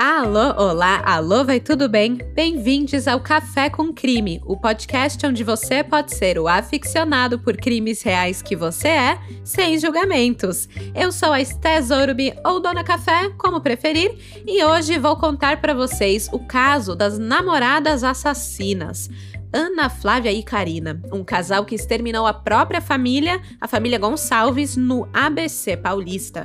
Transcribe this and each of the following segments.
Alô, olá, alô, vai tudo bem? Bem-vindos ao Café com Crime, o podcast onde você pode ser o aficionado por crimes reais que você é, sem julgamentos. Eu sou a Esté ou Dona Café, como preferir, e hoje vou contar para vocês o caso das namoradas assassinas. Ana Flávia e Karina, um casal que exterminou a própria família, a família Gonçalves, no ABC paulista.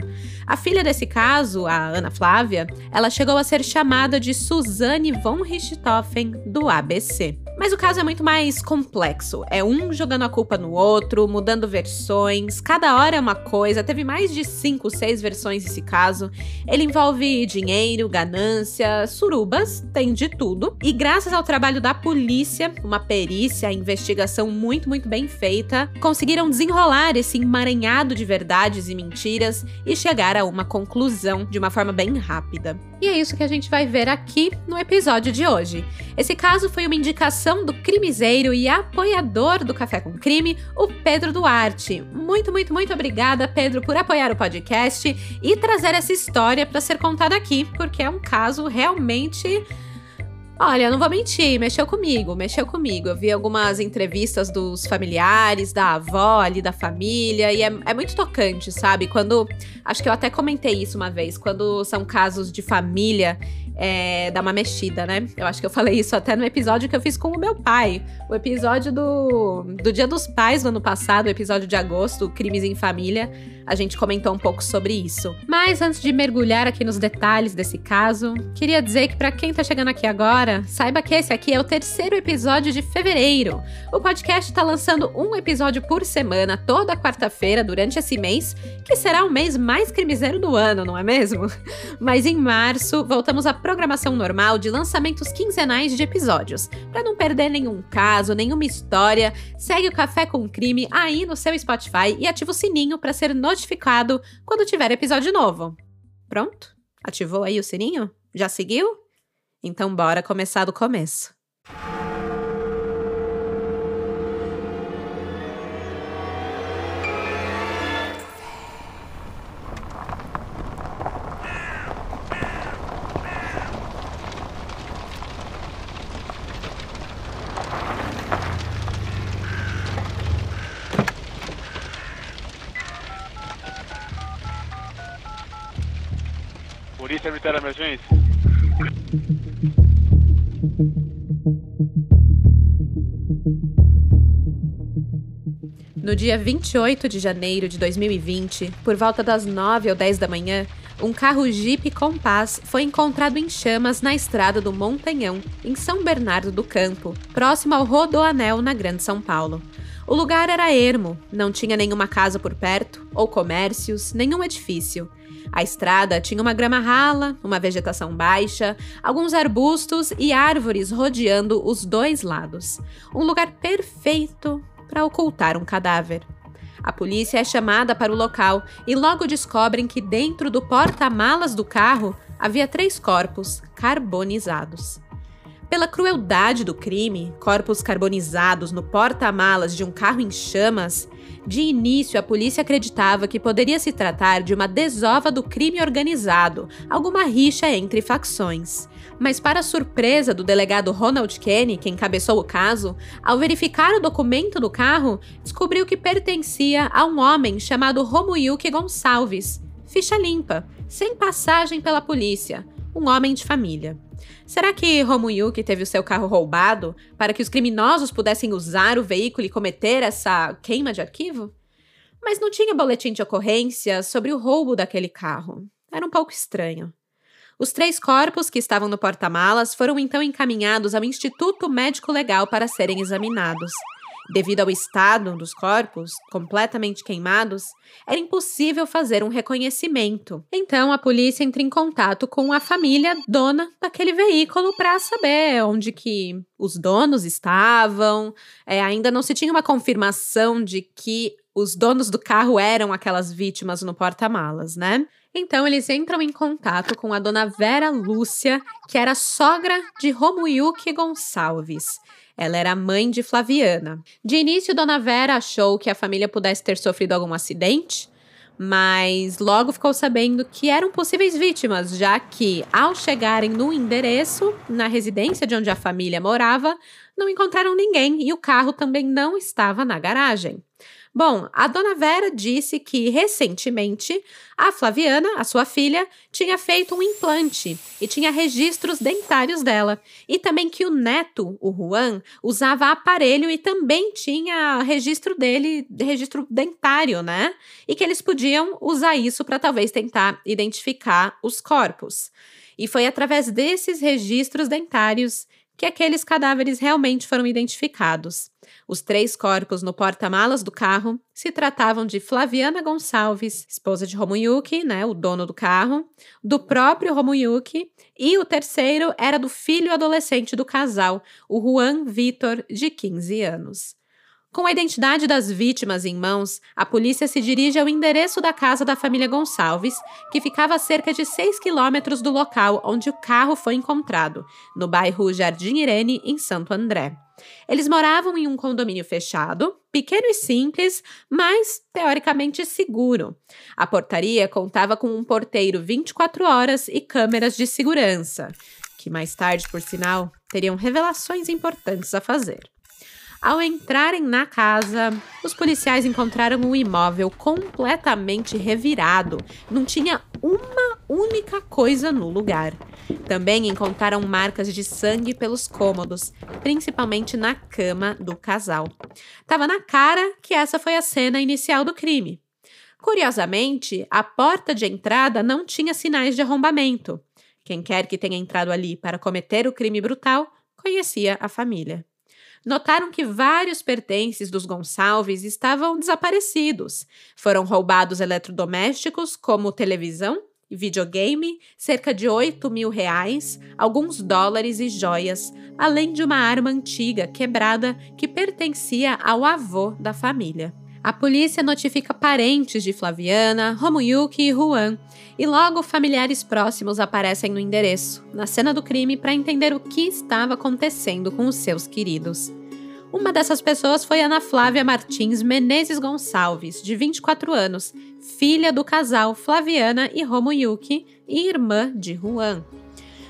A filha desse caso, a Ana Flávia, ela chegou a ser chamada de Suzane von Richthofen do ABC. Mas o caso é muito mais complexo. É um jogando a culpa no outro, mudando versões, cada hora é uma coisa. Teve mais de cinco, seis versões esse caso. Ele envolve dinheiro, ganância, surubas, tem de tudo. E graças ao trabalho da polícia, uma perícia, investigação muito, muito bem feita, conseguiram desenrolar esse emaranhado de verdades e mentiras e chegar a uma conclusão de uma forma bem rápida. E é isso que a gente vai ver aqui no episódio de hoje. Esse caso foi uma indicação do crimiseiro e apoiador do Café com Crime, o Pedro Duarte. Muito, muito, muito obrigada, Pedro, por apoiar o podcast e trazer essa história para ser contada aqui, porque é um caso realmente Olha, não vou mentir, mexeu comigo, mexeu comigo. Eu vi algumas entrevistas dos familiares, da avó ali, da família, e é, é, muito tocante, sabe? Quando. Acho que eu até comentei isso uma vez, quando são casos de família é, dar uma mexida, né? Eu acho que eu falei isso até no episódio que eu fiz com o meu pai. O episódio do, do Dia dos Pais do ano passado, o episódio de agosto, Crimes em Família. A gente comentou um pouco sobre isso. Mas antes de mergulhar aqui nos detalhes desse caso, queria dizer que para quem tá chegando aqui agora, saiba que esse aqui é o terceiro episódio de fevereiro. O podcast tá lançando um episódio por semana, toda quarta-feira, durante esse mês, que será o mês mais crimiseiro do ano, não é mesmo? Mas em março, voltamos a programação normal de lançamentos quinzenais de episódios. Para não perder nenhum caso, nenhuma história, segue o Café com Crime aí no seu Spotify e ativa o sininho para ser notificado quando tiver episódio novo. Pronto? Ativou aí o sininho? Já seguiu? Então bora começar do começo. Polícia Militar Emergência. No dia 28 de janeiro de 2020, por volta das 9 ou 10 da manhã, um carro Jeep Compass foi encontrado em chamas na estrada do Montanhão, em São Bernardo do Campo, próximo ao Rodoanel, na Grande São Paulo. O lugar era ermo, não tinha nenhuma casa por perto, ou comércios, nenhum edifício. A estrada tinha uma grama rala, uma vegetação baixa, alguns arbustos e árvores rodeando os dois lados. Um lugar perfeito para ocultar um cadáver. A polícia é chamada para o local e logo descobrem que dentro do porta-malas do carro havia três corpos carbonizados. Pela crueldade do crime, corpos carbonizados no porta-malas de um carro em chamas, de início, a polícia acreditava que poderia se tratar de uma desova do crime organizado, alguma rixa entre facções. Mas, para surpresa do delegado Ronald Kenny, que encabeçou o caso, ao verificar o documento do carro, descobriu que pertencia a um homem chamado Romuyuki Gonçalves. Ficha limpa, sem passagem pela polícia, um homem de família. Será que Romuyuki teve o seu carro roubado para que os criminosos pudessem usar o veículo e cometer essa queima de arquivo? Mas não tinha boletim de ocorrência sobre o roubo daquele carro. Era um pouco estranho. Os três corpos que estavam no porta-malas foram então encaminhados ao Instituto Médico Legal para serem examinados. Devido ao estado dos corpos, completamente queimados, era impossível fazer um reconhecimento. Então a polícia entra em contato com a família dona daquele veículo para saber onde que os donos estavam. É, ainda não se tinha uma confirmação de que os donos do carro eram aquelas vítimas no porta-malas, né? Então eles entram em contato com a dona Vera Lúcia, que era sogra de Romuyuki Gonçalves. Ela era mãe de Flaviana. De início, Dona Vera achou que a família pudesse ter sofrido algum acidente, mas logo ficou sabendo que eram possíveis vítimas, já que, ao chegarem no endereço, na residência de onde a família morava, não encontraram ninguém e o carro também não estava na garagem. Bom, a dona Vera disse que recentemente a Flaviana, a sua filha, tinha feito um implante e tinha registros dentários dela. E também que o neto, o Juan, usava aparelho e também tinha registro dele, registro dentário, né? E que eles podiam usar isso para talvez tentar identificar os corpos. E foi através desses registros dentários que aqueles cadáveres realmente foram identificados. Os três corpos no porta-malas do carro se tratavam de Flaviana Gonçalves, esposa de Romuyuki, né, o dono do carro, do próprio Romuyuki, e o terceiro era do filho adolescente do casal, o Juan Vitor, de 15 anos. Com a identidade das vítimas em mãos, a polícia se dirige ao endereço da casa da família Gonçalves, que ficava a cerca de 6 quilômetros do local onde o carro foi encontrado, no bairro Jardim Irene, em Santo André. Eles moravam em um condomínio fechado, pequeno e simples, mas teoricamente seguro. A portaria contava com um porteiro 24 horas e câmeras de segurança, que mais tarde, por sinal, teriam revelações importantes a fazer. Ao entrarem na casa, os policiais encontraram o um imóvel completamente revirado. Não tinha uma única coisa no lugar. Também encontraram marcas de sangue pelos cômodos, principalmente na cama do casal. Tava na cara que essa foi a cena inicial do crime. Curiosamente, a porta de entrada não tinha sinais de arrombamento. Quem quer que tenha entrado ali para cometer o crime brutal conhecia a família notaram que vários pertences dos Gonçalves estavam desaparecidos. Foram roubados eletrodomésticos, como televisão, videogame, cerca de 8 mil reais, alguns dólares e joias, além de uma arma antiga quebrada que pertencia ao avô da família. A polícia notifica parentes de Flaviana, Romuyuki e Juan, e logo familiares próximos aparecem no endereço, na cena do crime, para entender o que estava acontecendo com os seus queridos. Uma dessas pessoas foi Ana Flávia Martins Menezes Gonçalves, de 24 anos, filha do casal Flaviana e Romuyuki e irmã de Juan.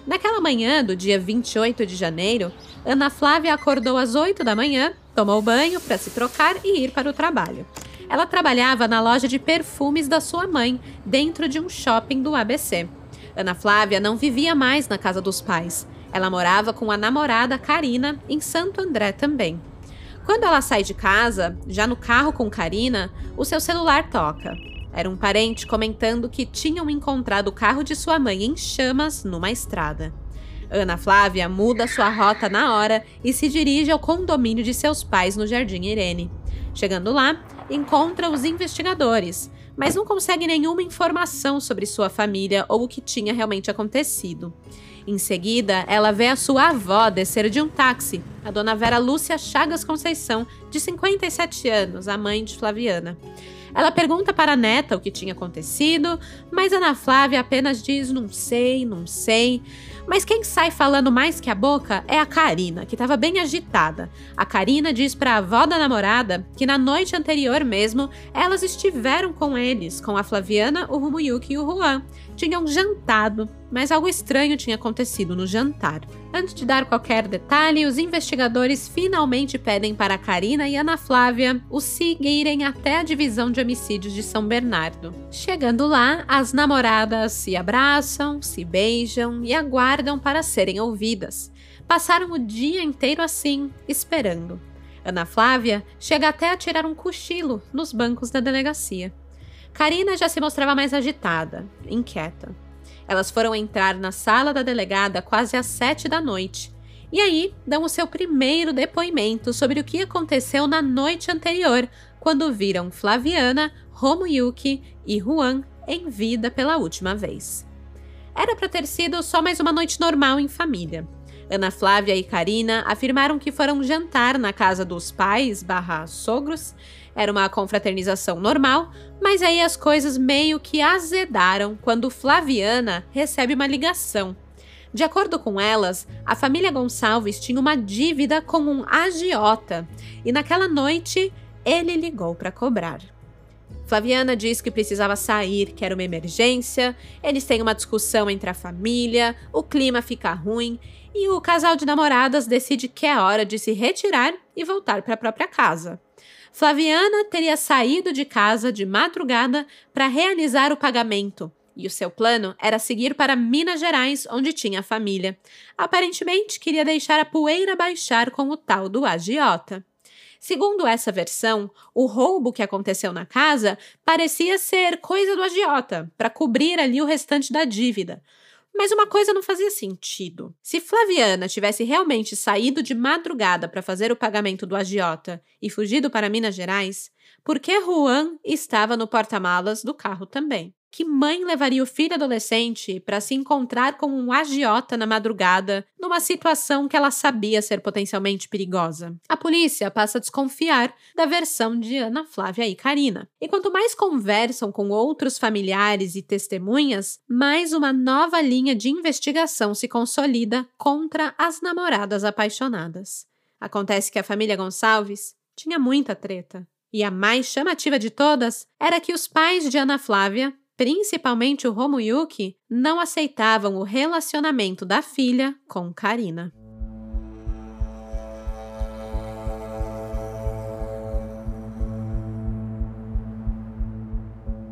Naquela manhã do dia 28 de janeiro, Ana Flávia acordou às 8 da manhã, tomou banho para se trocar e ir para o trabalho. Ela trabalhava na loja de perfumes da sua mãe, dentro de um shopping do ABC. Ana Flávia não vivia mais na casa dos pais. Ela morava com a namorada Karina em Santo André também. Quando ela sai de casa, já no carro com Karina, o seu celular toca. Era um parente comentando que tinham encontrado o carro de sua mãe em chamas numa estrada. Ana Flávia muda sua rota na hora e se dirige ao condomínio de seus pais no Jardim Irene. Chegando lá, encontra os investigadores, mas não consegue nenhuma informação sobre sua família ou o que tinha realmente acontecido. Em seguida, ela vê a sua avó descer de um táxi, a dona Vera Lúcia Chagas Conceição, de 57 anos, a mãe de Flaviana. Ela pergunta para a neta o que tinha acontecido, mas Ana Flávia apenas diz: não sei, não sei. Mas quem sai falando mais que a boca é a Karina, que estava bem agitada. A Karina diz para a avó da namorada que na noite anterior mesmo elas estiveram com eles, com a Flaviana, o Rumuyuki e o Juan. Tinham jantado, mas algo estranho tinha acontecido no jantar. Antes de dar qualquer detalhe, os investigadores finalmente pedem para Karina e Ana Flávia o seguirem até a divisão de homicídios de São Bernardo. Chegando lá, as namoradas se abraçam, se beijam e aguardam para serem ouvidas. Passaram o dia inteiro assim, esperando. Ana Flávia chega até a tirar um cochilo nos bancos da delegacia. Karina já se mostrava mais agitada, inquieta. Elas foram entrar na sala da delegada quase às sete da noite. E aí dão o seu primeiro depoimento sobre o que aconteceu na noite anterior, quando viram Flaviana, Romuyuki e Juan em vida pela última vez. Era para ter sido só mais uma noite normal em família. Ana Flávia e Karina afirmaram que foram jantar na casa dos pais sogros era uma confraternização normal, mas aí as coisas meio que azedaram quando Flaviana recebe uma ligação. De acordo com elas, a família Gonçalves tinha uma dívida com um agiota e naquela noite ele ligou para cobrar. Flaviana diz que precisava sair, que era uma emergência, eles têm uma discussão entre a família, o clima fica ruim e o casal de namoradas decide que é hora de se retirar e voltar para a própria casa. Flaviana teria saído de casa de madrugada para realizar o pagamento, e o seu plano era seguir para Minas Gerais, onde tinha a família. Aparentemente, queria deixar a poeira baixar com o tal do agiota. Segundo essa versão, o roubo que aconteceu na casa parecia ser coisa do agiota, para cobrir ali o restante da dívida. Mas uma coisa não fazia sentido. Se Flaviana tivesse realmente saído de madrugada para fazer o pagamento do agiota e fugido para Minas Gerais, por que Juan estava no porta-malas do carro também? Que mãe levaria o filho adolescente para se encontrar com um agiota na madrugada, numa situação que ela sabia ser potencialmente perigosa? A polícia passa a desconfiar da versão de Ana Flávia e Karina. E quanto mais conversam com outros familiares e testemunhas, mais uma nova linha de investigação se consolida contra as namoradas apaixonadas. Acontece que a família Gonçalves tinha muita treta. E a mais chamativa de todas era que os pais de Ana Flávia principalmente o Romuyuki, não aceitavam o relacionamento da filha com Karina.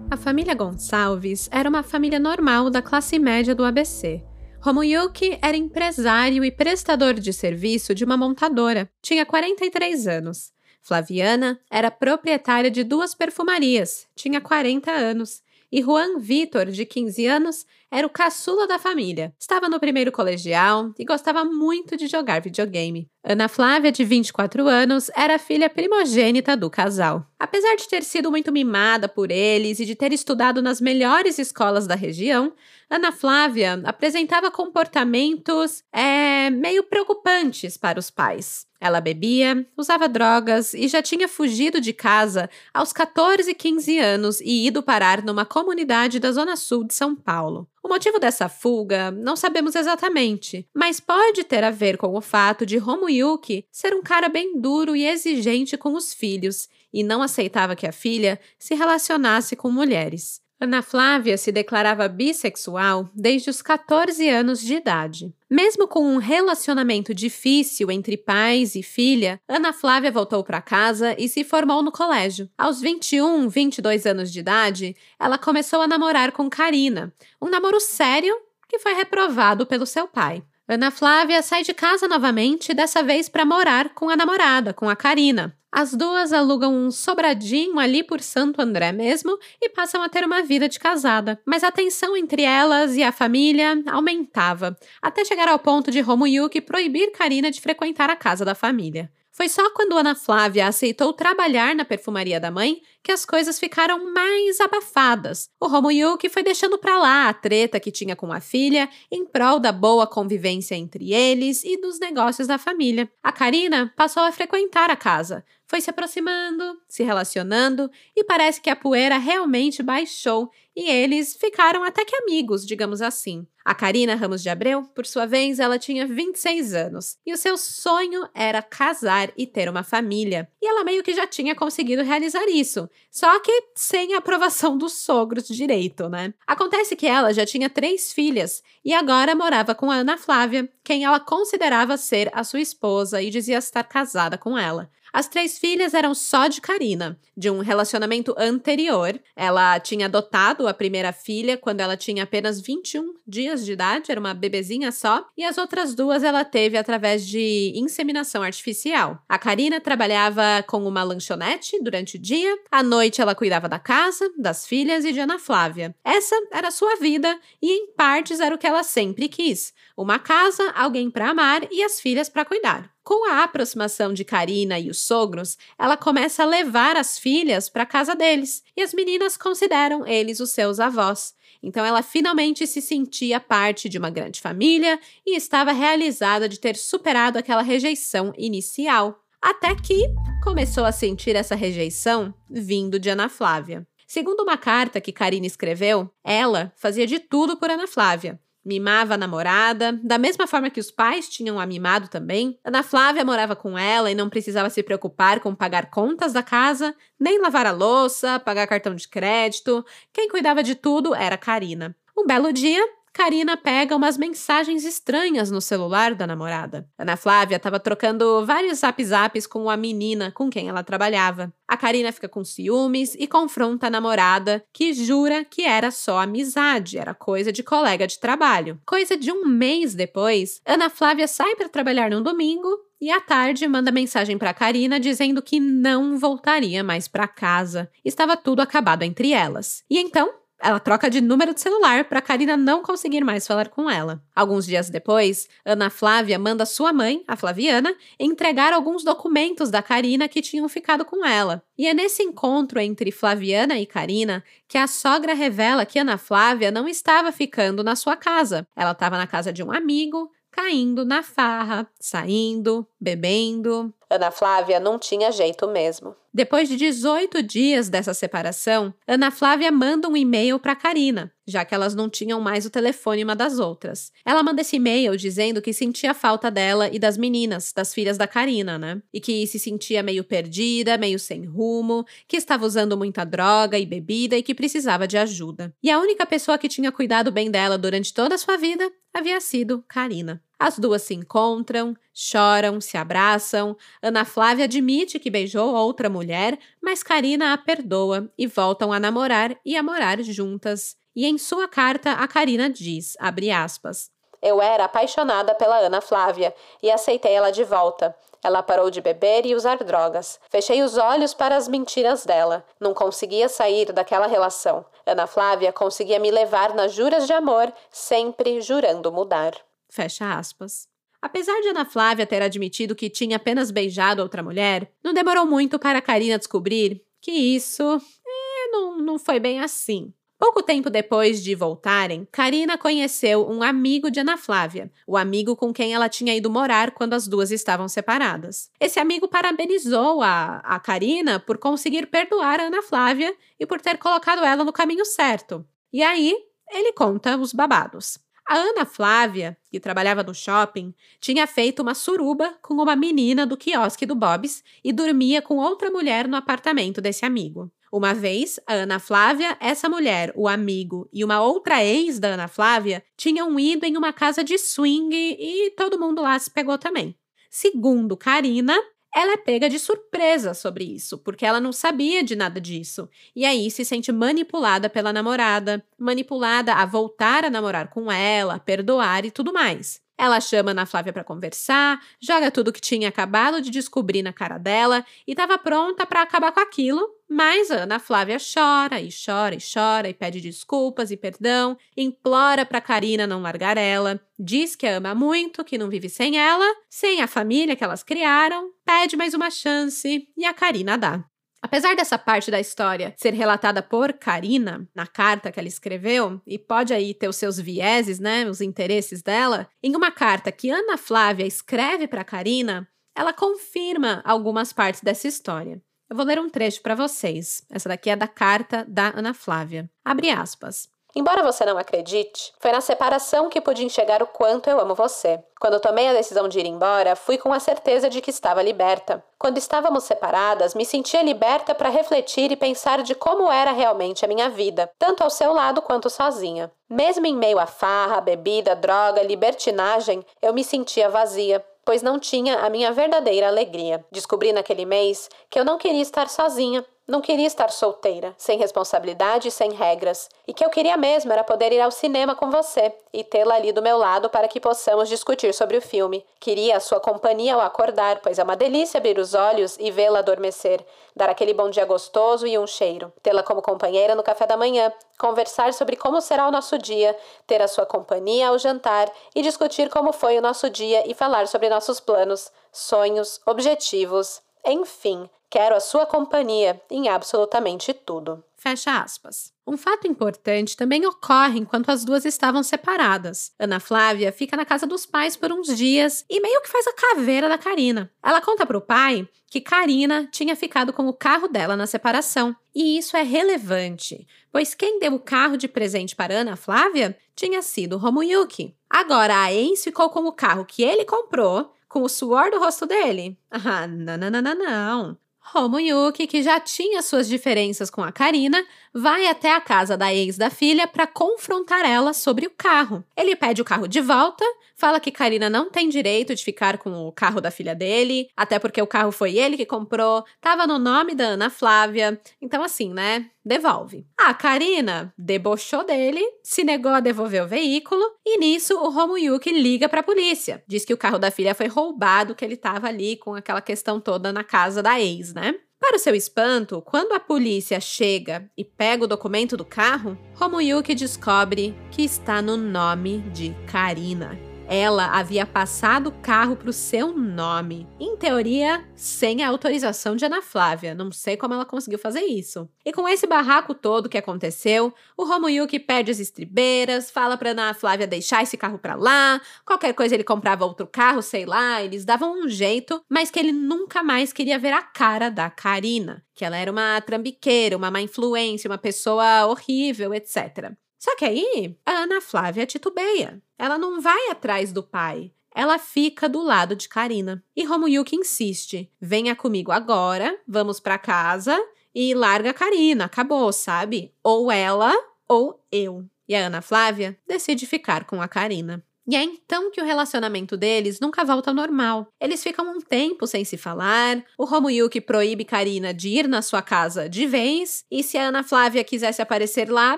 A família Gonçalves era uma família normal da classe média do ABC. Romuyuki era empresário e prestador de serviço de uma montadora. Tinha 43 anos. Flaviana era proprietária de duas perfumarias. Tinha 40 anos e Juan Vitor, de 15 anos, era o caçula da família. Estava no primeiro colegial e gostava muito de jogar videogame. Ana Flávia, de 24 anos, era a filha primogênita do casal. Apesar de ter sido muito mimada por eles e de ter estudado nas melhores escolas da região, Ana Flávia apresentava comportamentos é, meio preocupantes para os pais. Ela bebia, usava drogas e já tinha fugido de casa aos 14 e 15 anos e ido parar numa comunidade da zona sul de São Paulo. O motivo dessa fuga não sabemos exatamente, mas pode ter a ver com o fato de Romuyuki ser um cara bem duro e exigente com os filhos e não aceitava que a filha se relacionasse com mulheres. Ana Flávia se declarava bissexual desde os 14 anos de idade. Mesmo com um relacionamento difícil entre pais e filha, Ana Flávia voltou para casa e se formou no colégio. Aos 21, 22 anos de idade, ela começou a namorar com Karina, um namoro sério que foi reprovado pelo seu pai. Ana Flávia sai de casa novamente, dessa vez para morar com a namorada, com a Karina. As duas alugam um sobradinho ali por Santo André mesmo e passam a ter uma vida de casada. Mas a tensão entre elas e a família aumentava, até chegar ao ponto de Romuyuki proibir Karina de frequentar a casa da família. Foi só quando Ana Flávia aceitou trabalhar na perfumaria da mãe que as coisas ficaram mais abafadas. O Romuyuki foi deixando para lá a treta que tinha com a filha em prol da boa convivência entre eles e dos negócios da família. A Karina passou a frequentar a casa, foi se aproximando, se relacionando e parece que a poeira realmente baixou e eles ficaram até que amigos, digamos assim. A Karina Ramos de Abreu, por sua vez, ela tinha 26 anos e o seu sonho era casar e ter uma família. E ela meio que já tinha conseguido realizar isso, só que sem a aprovação dos sogros direito, né? Acontece que ela já tinha três filhas e agora morava com a Ana Flávia, quem ela considerava ser a sua esposa e dizia estar casada com ela. As três filhas eram só de Karina, de um relacionamento anterior. Ela tinha adotado a primeira filha quando ela tinha apenas 21 dias de idade, era uma bebezinha só, e as outras duas ela teve através de inseminação artificial. A Karina trabalhava com uma lanchonete durante o dia, à noite ela cuidava da casa, das filhas e de Ana Flávia. Essa era a sua vida e em partes era o que ela sempre quis: uma casa, alguém para amar e as filhas para cuidar. Com a aproximação de Karina e os sogros, ela começa a levar as filhas para casa deles e as meninas consideram eles os seus avós. Então ela finalmente se sentia parte de uma grande família e estava realizada de ter superado aquela rejeição inicial. Até que começou a sentir essa rejeição vindo de Ana Flávia. Segundo uma carta que Karina escreveu, ela fazia de tudo por Ana Flávia mimava a namorada, da mesma forma que os pais tinham a mimado também. Ana Flávia morava com ela e não precisava se preocupar com pagar contas da casa, nem lavar a louça, pagar cartão de crédito. Quem cuidava de tudo era Karina. Um belo dia, Karina pega umas mensagens estranhas no celular da namorada. Ana Flávia estava trocando vários zap-zaps com a menina com quem ela trabalhava. A Karina fica com ciúmes e confronta a namorada, que jura que era só amizade, era coisa de colega de trabalho. Coisa de um mês depois, Ana Flávia sai para trabalhar no domingo e à tarde manda mensagem para Karina dizendo que não voltaria mais para casa. Estava tudo acabado entre elas. E então ela troca de número de celular para Karina não conseguir mais falar com ela. Alguns dias depois, Ana Flávia manda sua mãe, a Flaviana, entregar alguns documentos da Karina que tinham ficado com ela. E é nesse encontro entre Flaviana e Karina que a sogra revela que Ana Flávia não estava ficando na sua casa. Ela estava na casa de um amigo, caindo na farra, saindo, bebendo. Ana Flávia não tinha jeito mesmo. Depois de 18 dias dessa separação, Ana Flávia manda um e-mail para Karina, já que elas não tinham mais o telefone uma das outras. Ela manda esse e-mail dizendo que sentia falta dela e das meninas, das filhas da Karina, né? E que se sentia meio perdida, meio sem rumo, que estava usando muita droga e bebida e que precisava de ajuda. E a única pessoa que tinha cuidado bem dela durante toda a sua vida havia sido Karina. As duas se encontram, choram, se abraçam. Ana Flávia admite que beijou outra mulher, mas Karina a perdoa e voltam a namorar e a morar juntas. E em sua carta, a Karina diz, aspas, Eu era apaixonada pela Ana Flávia e aceitei ela de volta. Ela parou de beber e usar drogas. Fechei os olhos para as mentiras dela. Não conseguia sair daquela relação. Ana Flávia conseguia me levar nas juras de amor, sempre jurando mudar. Fecha aspas. Apesar de Ana Flávia ter admitido que tinha apenas beijado outra mulher, não demorou muito para Karina descobrir que isso é, não, não foi bem assim. Pouco tempo depois de voltarem, Karina conheceu um amigo de Ana Flávia, o amigo com quem ela tinha ido morar quando as duas estavam separadas. Esse amigo parabenizou a, a Karina por conseguir perdoar a Ana Flávia e por ter colocado ela no caminho certo. E aí, ele conta os babados. A Ana Flávia, que trabalhava no shopping, tinha feito uma suruba com uma menina do quiosque do Bob's e dormia com outra mulher no apartamento desse amigo. Uma vez, a Ana Flávia, essa mulher, o amigo e uma outra ex da Ana Flávia tinham ido em uma casa de swing e todo mundo lá se pegou também. Segundo Karina, ela é pega de surpresa sobre isso, porque ela não sabia de nada disso. E aí se sente manipulada pela namorada, manipulada a voltar a namorar com ela, perdoar e tudo mais. Ela chama Ana Flávia para conversar, joga tudo que tinha acabado de descobrir na cara dela e estava pronta para acabar com aquilo, mas Ana Flávia chora e chora e chora e pede desculpas e perdão, implora para Karina não largar ela, diz que a ama muito, que não vive sem ela, sem a família que elas criaram, pede mais uma chance e a Karina dá. Apesar dessa parte da história ser relatada por Karina na carta que ela escreveu, e pode aí ter os seus vieses, né, os interesses dela, em uma carta que Ana Flávia escreve para Karina, ela confirma algumas partes dessa história. Eu vou ler um trecho para vocês. Essa daqui é da carta da Ana Flávia. Abre aspas. Embora você não acredite, foi na separação que pude enxergar o quanto eu amo você. Quando tomei a decisão de ir embora, fui com a certeza de que estava liberta. Quando estávamos separadas, me sentia liberta para refletir e pensar de como era realmente a minha vida, tanto ao seu lado quanto sozinha. Mesmo em meio à farra, bebida, droga, libertinagem, eu me sentia vazia, pois não tinha a minha verdadeira alegria. Descobri naquele mês que eu não queria estar sozinha, não queria estar solteira, sem responsabilidade e sem regras, e que eu queria mesmo era poder ir ao cinema com você e tê-la ali do meu lado para que possamos discutir sobre o filme. Queria a sua companhia ao acordar, pois é uma delícia abrir os olhos e vê-la adormecer, dar aquele bom dia gostoso e um cheiro, tê-la como companheira no café da manhã, conversar sobre como será o nosso dia, ter a sua companhia ao jantar e discutir como foi o nosso dia e falar sobre nossos planos, sonhos, objetivos Enfim, quero a sua companhia em absolutamente tudo. Fecha aspas. Um fato importante também ocorre enquanto as duas estavam separadas. Ana Flávia fica na casa dos pais por uns dias e meio que faz a caveira da Karina. Ela conta para o pai que Karina tinha ficado com o carro dela na separação. E isso é relevante, pois quem deu o carro de presente para Ana Flávia tinha sido Romuyuki. Agora a ex ficou com o carro que ele comprou com o suor do rosto dele. Ah, não, não, não, não, não. Romuyuki, que já tinha suas diferenças com a Karina, vai até a casa da ex da filha para confrontar ela sobre o carro. Ele pede o carro de volta, fala que Karina não tem direito de ficar com o carro da filha dele, até porque o carro foi ele que comprou, tava no nome da Ana Flávia. Então, assim, né? Devolve. A Karina debochou dele, se negou a devolver o veículo, e nisso o Romuyuki liga para a polícia. Diz que o carro da filha foi roubado, que ele tava ali com aquela questão toda na casa da ex, né? Para o seu espanto, quando a polícia chega e pega o documento do carro, Romuyuki descobre que está no nome de Karina. Ela havia passado o carro para o seu nome. Em teoria, sem a autorização de Ana Flávia. Não sei como ela conseguiu fazer isso. E com esse barraco todo que aconteceu, o Romuyuki perde as estribeiras, fala para Ana Flávia deixar esse carro para lá, qualquer coisa ele comprava outro carro, sei lá, eles davam um jeito, mas que ele nunca mais queria ver a cara da Karina, que ela era uma trambiqueira, uma má influência, uma pessoa horrível, etc. Só que aí a Ana Flávia titubeia. Ela não vai atrás do pai. Ela fica do lado de Karina. E Romuyuki insiste: venha comigo agora, vamos para casa e larga a Karina. Acabou, sabe? Ou ela ou eu. E a Ana Flávia decide ficar com a Karina. E é então que o relacionamento deles nunca volta ao normal. Eles ficam um tempo sem se falar, o Romuyuki proíbe Karina de ir na sua casa de vez, e se a Ana Flávia quisesse aparecer lá,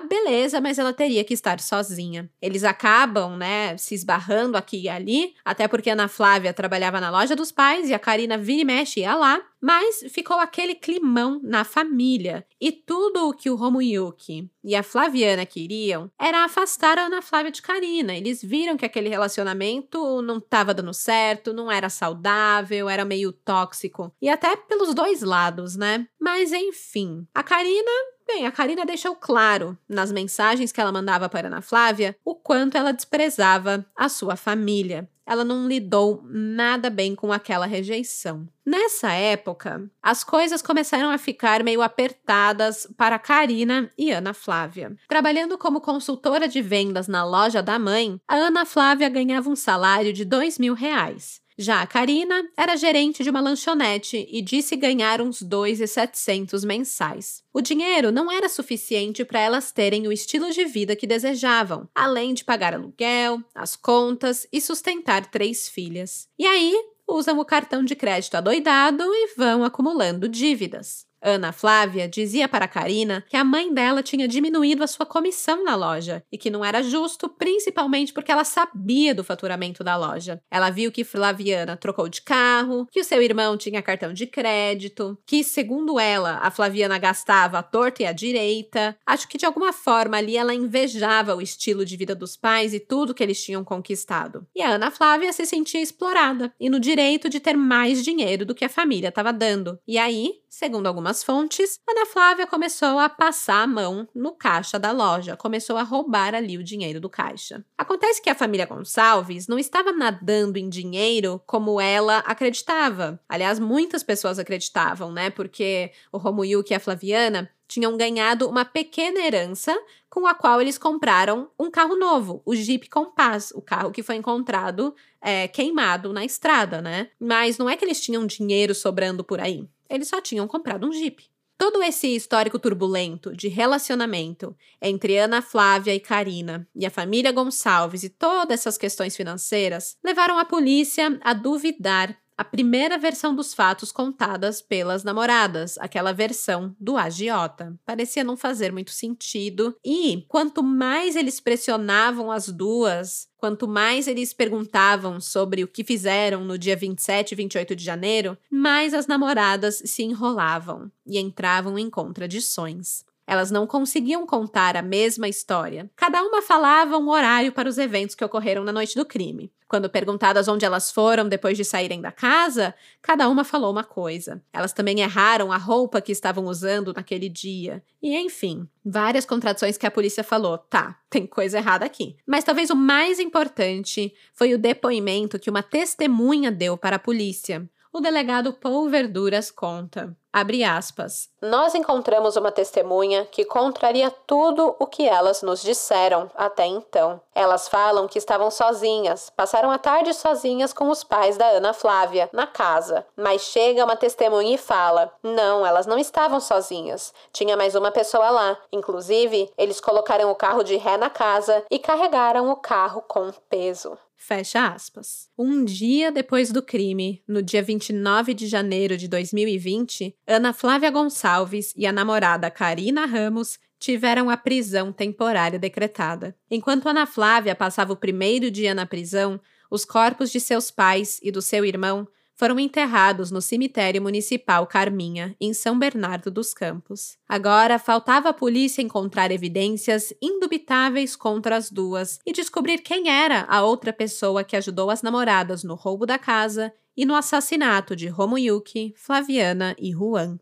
beleza, mas ela teria que estar sozinha. Eles acabam, né, se esbarrando aqui e ali, até porque a Ana Flávia trabalhava na loja dos pais e a Karina vira e mexe ia lá, mas ficou aquele climão na família. E tudo o que o Romuyuki e a Flaviana queriam era afastar a Ana Flávia de Karina. Eles viram que aquele relacionamento não estava dando certo, não era saudável, era meio tóxico. E até pelos dois lados, né? Mas enfim, a Karina Bem, a Karina deixou claro, nas mensagens que ela mandava para Ana Flávia, o quanto ela desprezava a sua família. Ela não lidou nada bem com aquela rejeição. Nessa época, as coisas começaram a ficar meio apertadas para Karina e Ana Flávia. Trabalhando como consultora de vendas na loja da mãe, a Ana Flávia ganhava um salário de dois mil reais. Já a Karina era gerente de uma lanchonete e disse ganhar uns 2,700 mensais. O dinheiro não era suficiente para elas terem o estilo de vida que desejavam, além de pagar aluguel, as contas e sustentar três filhas. E aí, usam o cartão de crédito adoidado e vão acumulando dívidas. Ana Flávia dizia para Karina que a mãe dela tinha diminuído a sua comissão na loja e que não era justo, principalmente porque ela sabia do faturamento da loja. Ela viu que Flaviana trocou de carro, que o seu irmão tinha cartão de crédito, que, segundo ela, a Flaviana gastava à torta e à direita. Acho que de alguma forma ali ela invejava o estilo de vida dos pais e tudo que eles tinham conquistado. E a Ana Flávia se sentia explorada e no direito de ter mais dinheiro do que a família estava dando. E aí, segundo algumas algumas fontes, Ana Flávia começou a passar a mão no caixa da loja, começou a roubar ali o dinheiro do caixa. Acontece que a família Gonçalves não estava nadando em dinheiro como ela acreditava. Aliás, muitas pessoas acreditavam, né? Porque o Romuyuki e a Flaviana tinham ganhado uma pequena herança com a qual eles compraram um carro novo, o Jeep Compass, o carro que foi encontrado é, queimado na estrada, né? Mas não é que eles tinham dinheiro sobrando por aí. Eles só tinham comprado um Jeep. Todo esse histórico turbulento de relacionamento entre Ana Flávia e Karina e a família Gonçalves e todas essas questões financeiras levaram a polícia a duvidar a primeira versão dos fatos contadas pelas namoradas, aquela versão do agiota. Parecia não fazer muito sentido, e quanto mais eles pressionavam as duas, quanto mais eles perguntavam sobre o que fizeram no dia 27 e 28 de janeiro, mais as namoradas se enrolavam e entravam em contradições. Elas não conseguiam contar a mesma história. Cada uma falava um horário para os eventos que ocorreram na noite do crime. Quando perguntadas onde elas foram depois de saírem da casa, cada uma falou uma coisa. Elas também erraram a roupa que estavam usando naquele dia. E enfim, várias contradições que a polícia falou. Tá, tem coisa errada aqui. Mas talvez o mais importante foi o depoimento que uma testemunha deu para a polícia. O delegado Paul Verduras conta. Abre aspas. Nós encontramos uma testemunha que contraria tudo o que elas nos disseram até então. Elas falam que estavam sozinhas, passaram a tarde sozinhas com os pais da Ana Flávia, na casa. Mas chega uma testemunha e fala: não, elas não estavam sozinhas. Tinha mais uma pessoa lá. Inclusive, eles colocaram o carro de ré na casa e carregaram o carro com peso. Fecha aspas. Um dia depois do crime, no dia 29 de janeiro de 2020, Ana Flávia Gonçalves e a namorada Karina Ramos tiveram a prisão temporária decretada. Enquanto Ana Flávia passava o primeiro dia na prisão, os corpos de seus pais e do seu irmão foram enterrados no cemitério municipal Carminha, em São Bernardo dos Campos. Agora faltava a polícia encontrar evidências indubitáveis contra as duas e descobrir quem era a outra pessoa que ajudou as namoradas no roubo da casa e no assassinato de Romuyuki, Flaviana e Juan.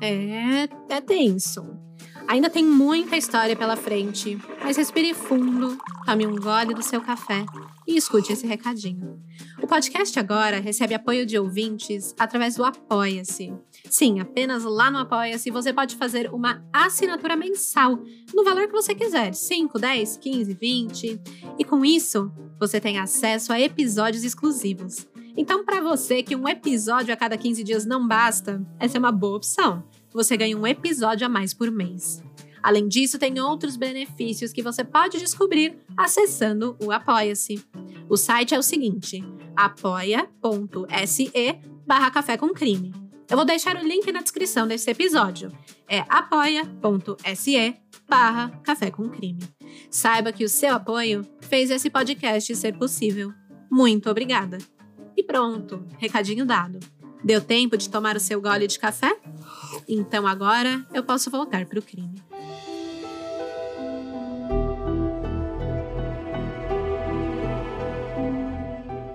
É, é tenso. Ainda tem muita história pela frente, mas respire fundo, tome um gole do seu café e escute esse recadinho. O podcast agora recebe apoio de ouvintes através do Apoia-se. Sim, apenas lá no Apoia-se você pode fazer uma assinatura mensal, no valor que você quiser, 5, 10, 15, 20. E com isso, você tem acesso a episódios exclusivos. Então, para você que um episódio a cada 15 dias não basta, essa é uma boa opção. Você ganha um episódio a mais por mês. Além disso, tem outros benefícios que você pode descobrir acessando o Apoia-se. O site é o seguinte: apoia.se barra café com crime. Eu vou deixar o link na descrição desse episódio. É apoia.se barra café com crime. Saiba que o seu apoio fez esse podcast ser possível. Muito obrigada! Pronto, recadinho dado. Deu tempo de tomar o seu gole de café? Então agora eu posso voltar para o crime.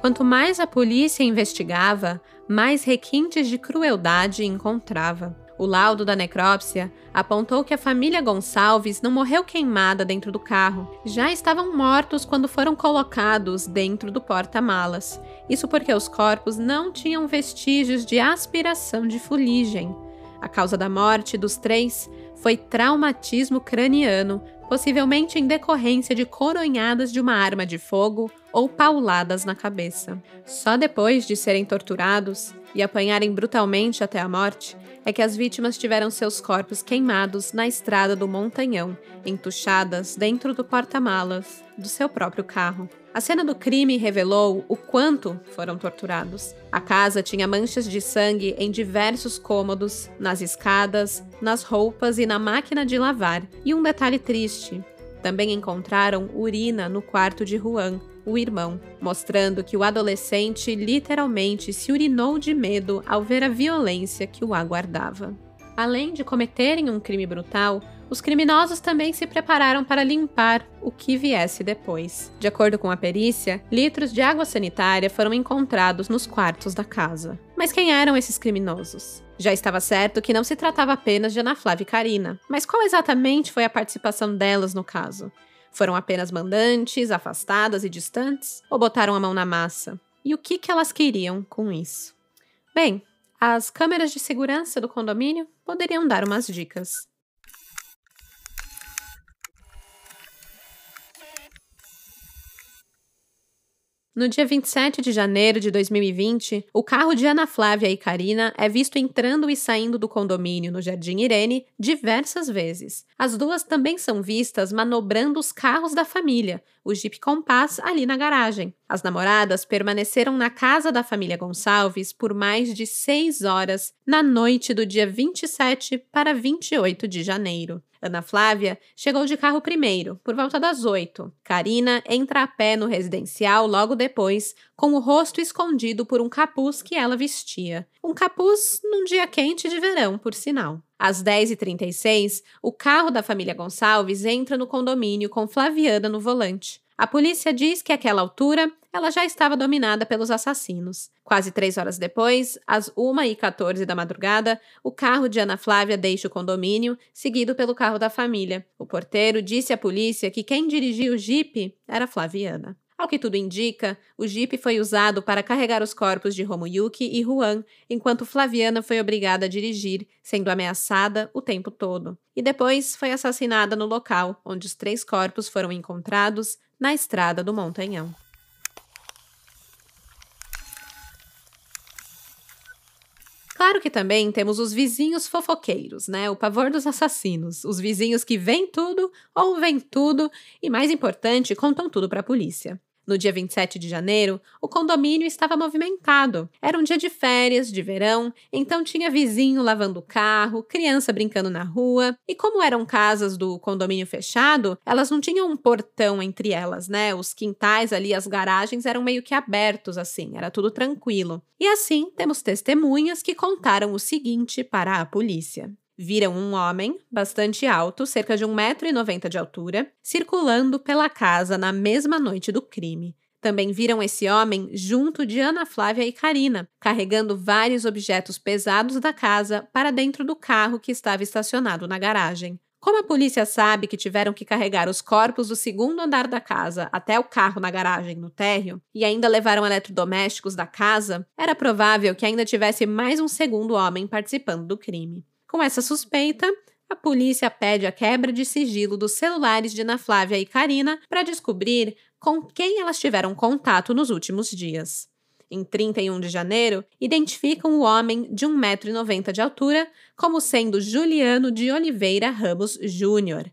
Quanto mais a polícia investigava, mais requintes de crueldade encontrava. O laudo da necrópsia apontou que a família Gonçalves não morreu queimada dentro do carro. Já estavam mortos quando foram colocados dentro do porta-malas. Isso porque os corpos não tinham vestígios de aspiração de fuligem. A causa da morte dos três foi traumatismo craniano, possivelmente em decorrência de coronhadas de uma arma de fogo ou pauladas na cabeça. Só depois de serem torturados e apanharem brutalmente até a morte, é que as vítimas tiveram seus corpos queimados na estrada do Montanhão, entuchadas dentro do porta-malas do seu próprio carro. A cena do crime revelou o quanto foram torturados. A casa tinha manchas de sangue em diversos cômodos, nas escadas, nas roupas e na máquina de lavar. E um detalhe triste: também encontraram urina no quarto de Juan, o irmão, mostrando que o adolescente literalmente se urinou de medo ao ver a violência que o aguardava. Além de cometerem um crime brutal, os criminosos também se prepararam para limpar o que viesse depois. De acordo com a perícia, litros de água sanitária foram encontrados nos quartos da casa. Mas quem eram esses criminosos? Já estava certo que não se tratava apenas de Ana Flávia e Karina, mas qual exatamente foi a participação delas no caso? Foram apenas mandantes, afastadas e distantes? Ou botaram a mão na massa? E o que, que elas queriam com isso? Bem, as câmeras de segurança do condomínio poderiam dar umas dicas. No dia 27 de janeiro de 2020, o carro de Ana Flávia e Karina é visto entrando e saindo do condomínio no Jardim Irene diversas vezes. As duas também são vistas manobrando os carros da família, o Jeep Compass ali na garagem. As namoradas permaneceram na casa da família Gonçalves por mais de seis horas na noite do dia 27 para 28 de janeiro. Ana Flávia chegou de carro primeiro, por volta das oito. Karina entra a pé no residencial logo depois, com o rosto escondido por um capuz que ela vestia. Um capuz num dia quente de verão, por sinal. Às 10h36, o carro da família Gonçalves entra no condomínio com Flaviana no volante. A polícia diz que àquela altura ela já estava dominada pelos assassinos. Quase três horas depois, às 1h14 da madrugada, o carro de Ana Flávia deixa o condomínio, seguido pelo carro da família. O porteiro disse à polícia que quem dirigia o jipe era Flaviana. Ao que tudo indica, o jipe foi usado para carregar os corpos de Romuyuki e Juan, enquanto Flaviana foi obrigada a dirigir, sendo ameaçada o tempo todo. E depois foi assassinada no local onde os três corpos foram encontrados, na estrada do Montanhão. Claro que também temos os vizinhos fofoqueiros, né? O pavor dos assassinos. Os vizinhos que veem tudo, ou veem tudo, e mais importante, contam tudo para a polícia. No dia 27 de janeiro, o condomínio estava movimentado. Era um dia de férias, de verão, então tinha vizinho lavando o carro, criança brincando na rua. E como eram casas do condomínio fechado, elas não tinham um portão entre elas, né? Os quintais ali, as garagens eram meio que abertos assim, era tudo tranquilo. E assim, temos testemunhas que contaram o seguinte para a polícia viram um homem, bastante alto, cerca de 1,90m de altura, circulando pela casa na mesma noite do crime. Também viram esse homem junto de Ana Flávia e Karina, carregando vários objetos pesados da casa para dentro do carro que estava estacionado na garagem. Como a polícia sabe que tiveram que carregar os corpos do segundo andar da casa até o carro na garagem no térreo e ainda levaram eletrodomésticos da casa, era provável que ainda tivesse mais um segundo homem participando do crime. Com essa suspeita, a polícia pede a quebra de sigilo dos celulares de Ana Flávia e Karina para descobrir com quem elas tiveram contato nos últimos dias. Em 31 de janeiro, identificam o homem de 1,90m de altura como sendo Juliano de Oliveira Ramos Júnior,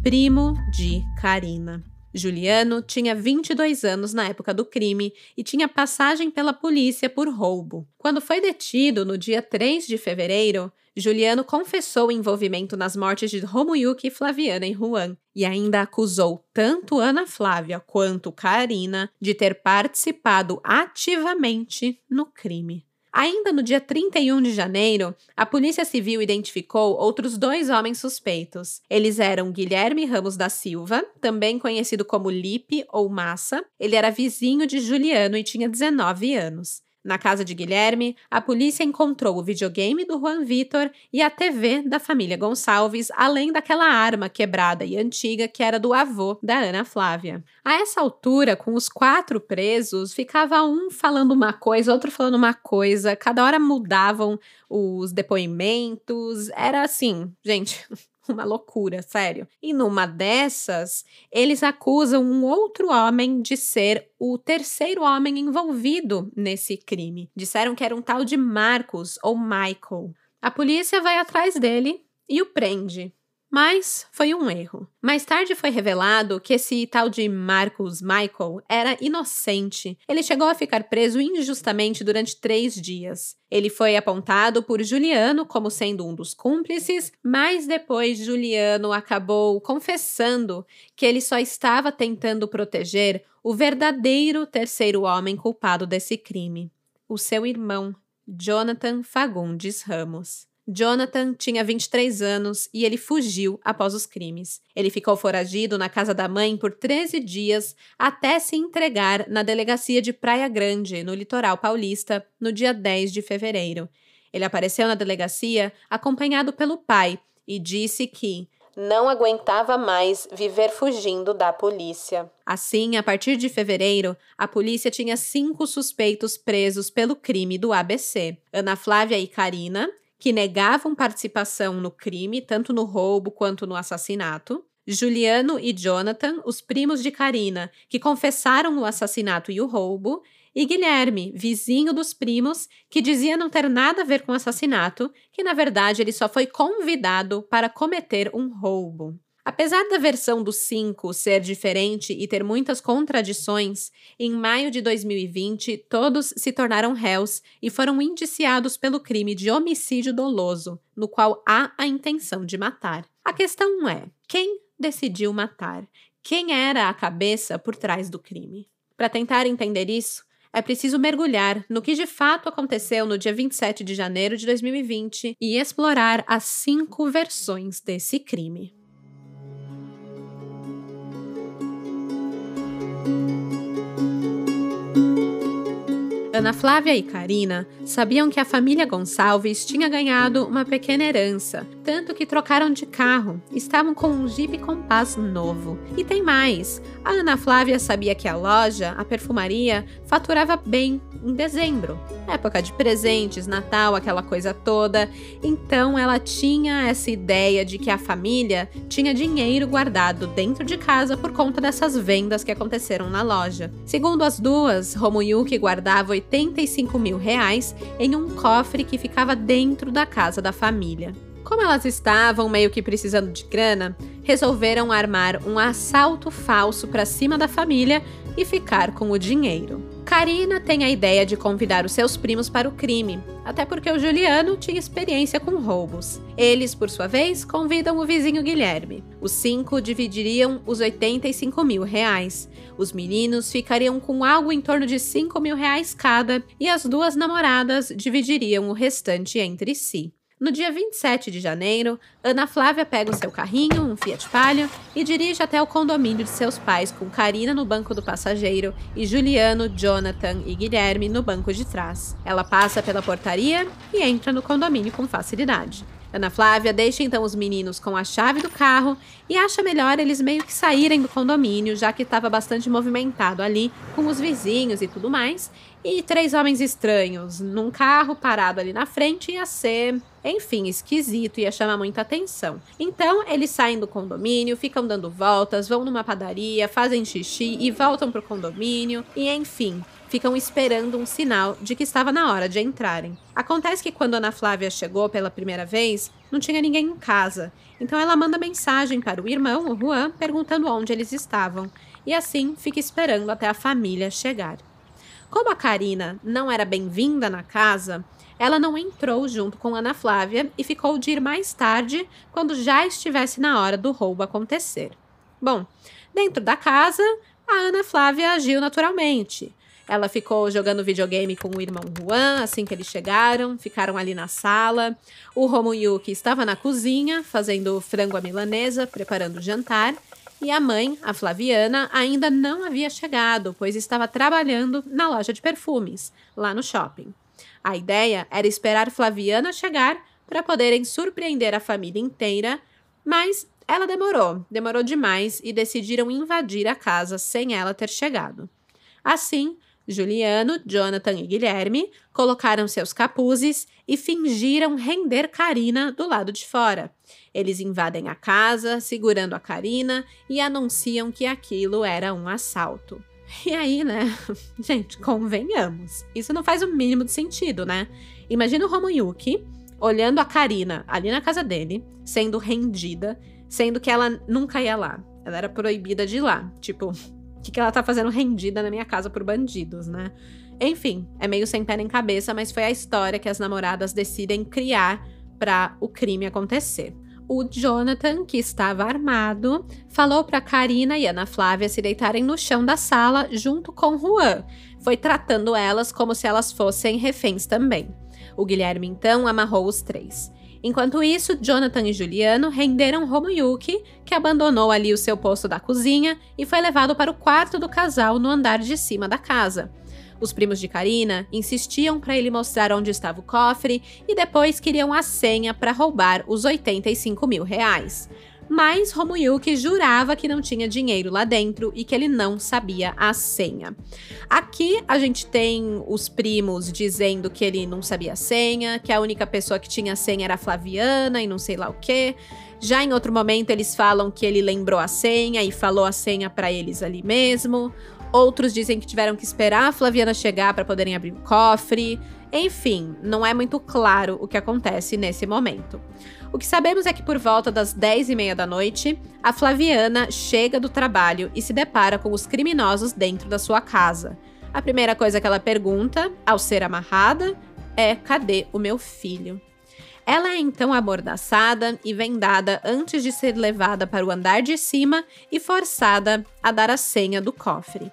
primo de Karina. Juliano tinha 22 anos na época do crime e tinha passagem pela polícia por roubo. Quando foi detido no dia 3 de fevereiro, Juliano confessou o envolvimento nas mortes de Romuyuki, Flaviana e Juan e ainda acusou tanto Ana Flávia quanto Karina de ter participado ativamente no crime. Ainda no dia 31 de janeiro, a Polícia Civil identificou outros dois homens suspeitos. Eles eram Guilherme Ramos da Silva, também conhecido como Lipe ou Massa. Ele era vizinho de Juliano e tinha 19 anos. Na casa de Guilherme, a polícia encontrou o videogame do Juan Vitor e a TV da família Gonçalves, além daquela arma quebrada e antiga que era do avô da Ana Flávia. A essa altura, com os quatro presos, ficava um falando uma coisa, outro falando uma coisa, cada hora mudavam os depoimentos. Era assim, gente, uma loucura, sério. E numa dessas, eles acusam um outro homem de ser o terceiro homem envolvido nesse crime. Disseram que era um tal de Marcos ou Michael. A polícia vai atrás dele e o prende. Mas foi um erro. Mais tarde foi revelado que esse tal de Marcus Michael era inocente. Ele chegou a ficar preso injustamente durante três dias. Ele foi apontado por Juliano como sendo um dos cúmplices, mas depois Juliano acabou confessando que ele só estava tentando proteger o verdadeiro terceiro homem culpado desse crime, o seu irmão, Jonathan Fagundes Ramos. Jonathan tinha 23 anos e ele fugiu após os crimes. Ele ficou foragido na casa da mãe por 13 dias até se entregar na delegacia de Praia Grande, no litoral paulista, no dia 10 de fevereiro. Ele apareceu na delegacia acompanhado pelo pai e disse que não aguentava mais viver fugindo da polícia. Assim, a partir de fevereiro, a polícia tinha cinco suspeitos presos pelo crime do ABC: Ana Flávia e Karina que negavam participação no crime, tanto no roubo quanto no assassinato. Juliano e Jonathan, os primos de Karina, que confessaram o assassinato e o roubo, e Guilherme, vizinho dos primos, que dizia não ter nada a ver com o assassinato, que na verdade ele só foi convidado para cometer um roubo. Apesar da versão do 5 ser diferente e ter muitas contradições, em maio de 2020 todos se tornaram réus e foram indiciados pelo crime de homicídio doloso, no qual há a intenção de matar. A questão é: quem decidiu matar? Quem era a cabeça por trás do crime? Para tentar entender isso, é preciso mergulhar no que de fato aconteceu no dia 27 de janeiro de 2020 e explorar as cinco versões desse crime. Ana Flávia e Karina sabiam que a família Gonçalves tinha ganhado uma pequena herança, tanto que trocaram de carro, estavam com um Jeep Compass novo. E tem mais: a Ana Flávia sabia que a loja, a perfumaria, faturava bem em dezembro, época de presentes, Natal, aquela coisa toda. Então ela tinha essa ideia de que a família tinha dinheiro guardado dentro de casa por conta dessas vendas que aconteceram na loja. Segundo as duas, Romuyuki guardava 85 mil reais em um cofre que ficava dentro da casa da família. Como elas estavam meio que precisando de grana, resolveram armar um assalto falso para cima da família e ficar com o dinheiro. Karina tem a ideia de convidar os seus primos para o crime, até porque o Juliano tinha experiência com roubos. Eles, por sua vez, convidam o vizinho Guilherme. Os cinco dividiriam os 85 mil reais. Os meninos ficariam com algo em torno de 5 mil reais cada e as duas namoradas dividiriam o restante entre si. No dia 27 de janeiro, Ana Flávia pega o seu carrinho, um Fiat Palio, e dirige até o condomínio de seus pais com Karina no banco do passageiro e Juliano, Jonathan e Guilherme no banco de trás. Ela passa pela portaria e entra no condomínio com facilidade. Ana Flávia deixa então os meninos com a chave do carro e acha melhor eles meio que saírem do condomínio, já que estava bastante movimentado ali com os vizinhos e tudo mais. E três homens estranhos num carro parado ali na frente ia ser, enfim, esquisito, ia chamar muita atenção. Então eles saem do condomínio, ficam dando voltas, vão numa padaria, fazem xixi e voltam pro condomínio, e enfim, ficam esperando um sinal de que estava na hora de entrarem. Acontece que quando Ana Flávia chegou pela primeira vez, não tinha ninguém em casa. Então ela manda mensagem para o irmão, o Juan, perguntando onde eles estavam. E assim fica esperando até a família chegar. Como a Karina não era bem-vinda na casa, ela não entrou junto com Ana Flávia e ficou de ir mais tarde, quando já estivesse na hora do roubo acontecer. Bom, dentro da casa, a Ana Flávia agiu naturalmente. Ela ficou jogando videogame com o irmão Juan assim que eles chegaram, ficaram ali na sala. O Romuyuki estava na cozinha, fazendo frango à milanesa, preparando o jantar. E a mãe, a Flaviana, ainda não havia chegado, pois estava trabalhando na loja de perfumes, lá no shopping. A ideia era esperar Flaviana chegar para poderem surpreender a família inteira, mas ela demorou, demorou demais e decidiram invadir a casa sem ela ter chegado. Assim, Juliano, Jonathan e Guilherme colocaram seus capuzes e fingiram render Karina do lado de fora. Eles invadem a casa, segurando a Karina e anunciam que aquilo era um assalto. E aí, né? Gente, convenhamos. Isso não faz o mínimo de sentido, né? Imagina o Romoyuki olhando a Karina ali na casa dele, sendo rendida, sendo que ela nunca ia lá. Ela era proibida de ir lá. Tipo, o que, que ela tá fazendo rendida na minha casa por bandidos, né? Enfim, é meio sem pé nem cabeça, mas foi a história que as namoradas decidem criar para o crime acontecer. O Jonathan, que estava armado, falou para Karina e Ana Flávia se deitarem no chão da sala junto com Juan. Foi tratando elas como se elas fossem reféns também. O Guilherme então amarrou os três. Enquanto isso, Jonathan e Juliano renderam Romuyuki, que abandonou ali o seu posto da cozinha e foi levado para o quarto do casal no andar de cima da casa. Os primos de Karina insistiam para ele mostrar onde estava o cofre e depois queriam a senha para roubar os 85 mil reais mas Romuyuki jurava que não tinha dinheiro lá dentro e que ele não sabia a senha. Aqui a gente tem os primos dizendo que ele não sabia a senha, que a única pessoa que tinha a senha era a Flaviana e não sei lá o que. Já em outro momento eles falam que ele lembrou a senha e falou a senha para eles ali mesmo. Outros dizem que tiveram que esperar a Flaviana chegar para poderem abrir o cofre. Enfim, não é muito claro o que acontece nesse momento. O que sabemos é que por volta das 10 e meia da noite, a Flaviana chega do trabalho e se depara com os criminosos dentro da sua casa. A primeira coisa que ela pergunta, ao ser amarrada, é: cadê o meu filho? Ela é então amordaçada e vendada antes de ser levada para o andar de cima e forçada a dar a senha do cofre.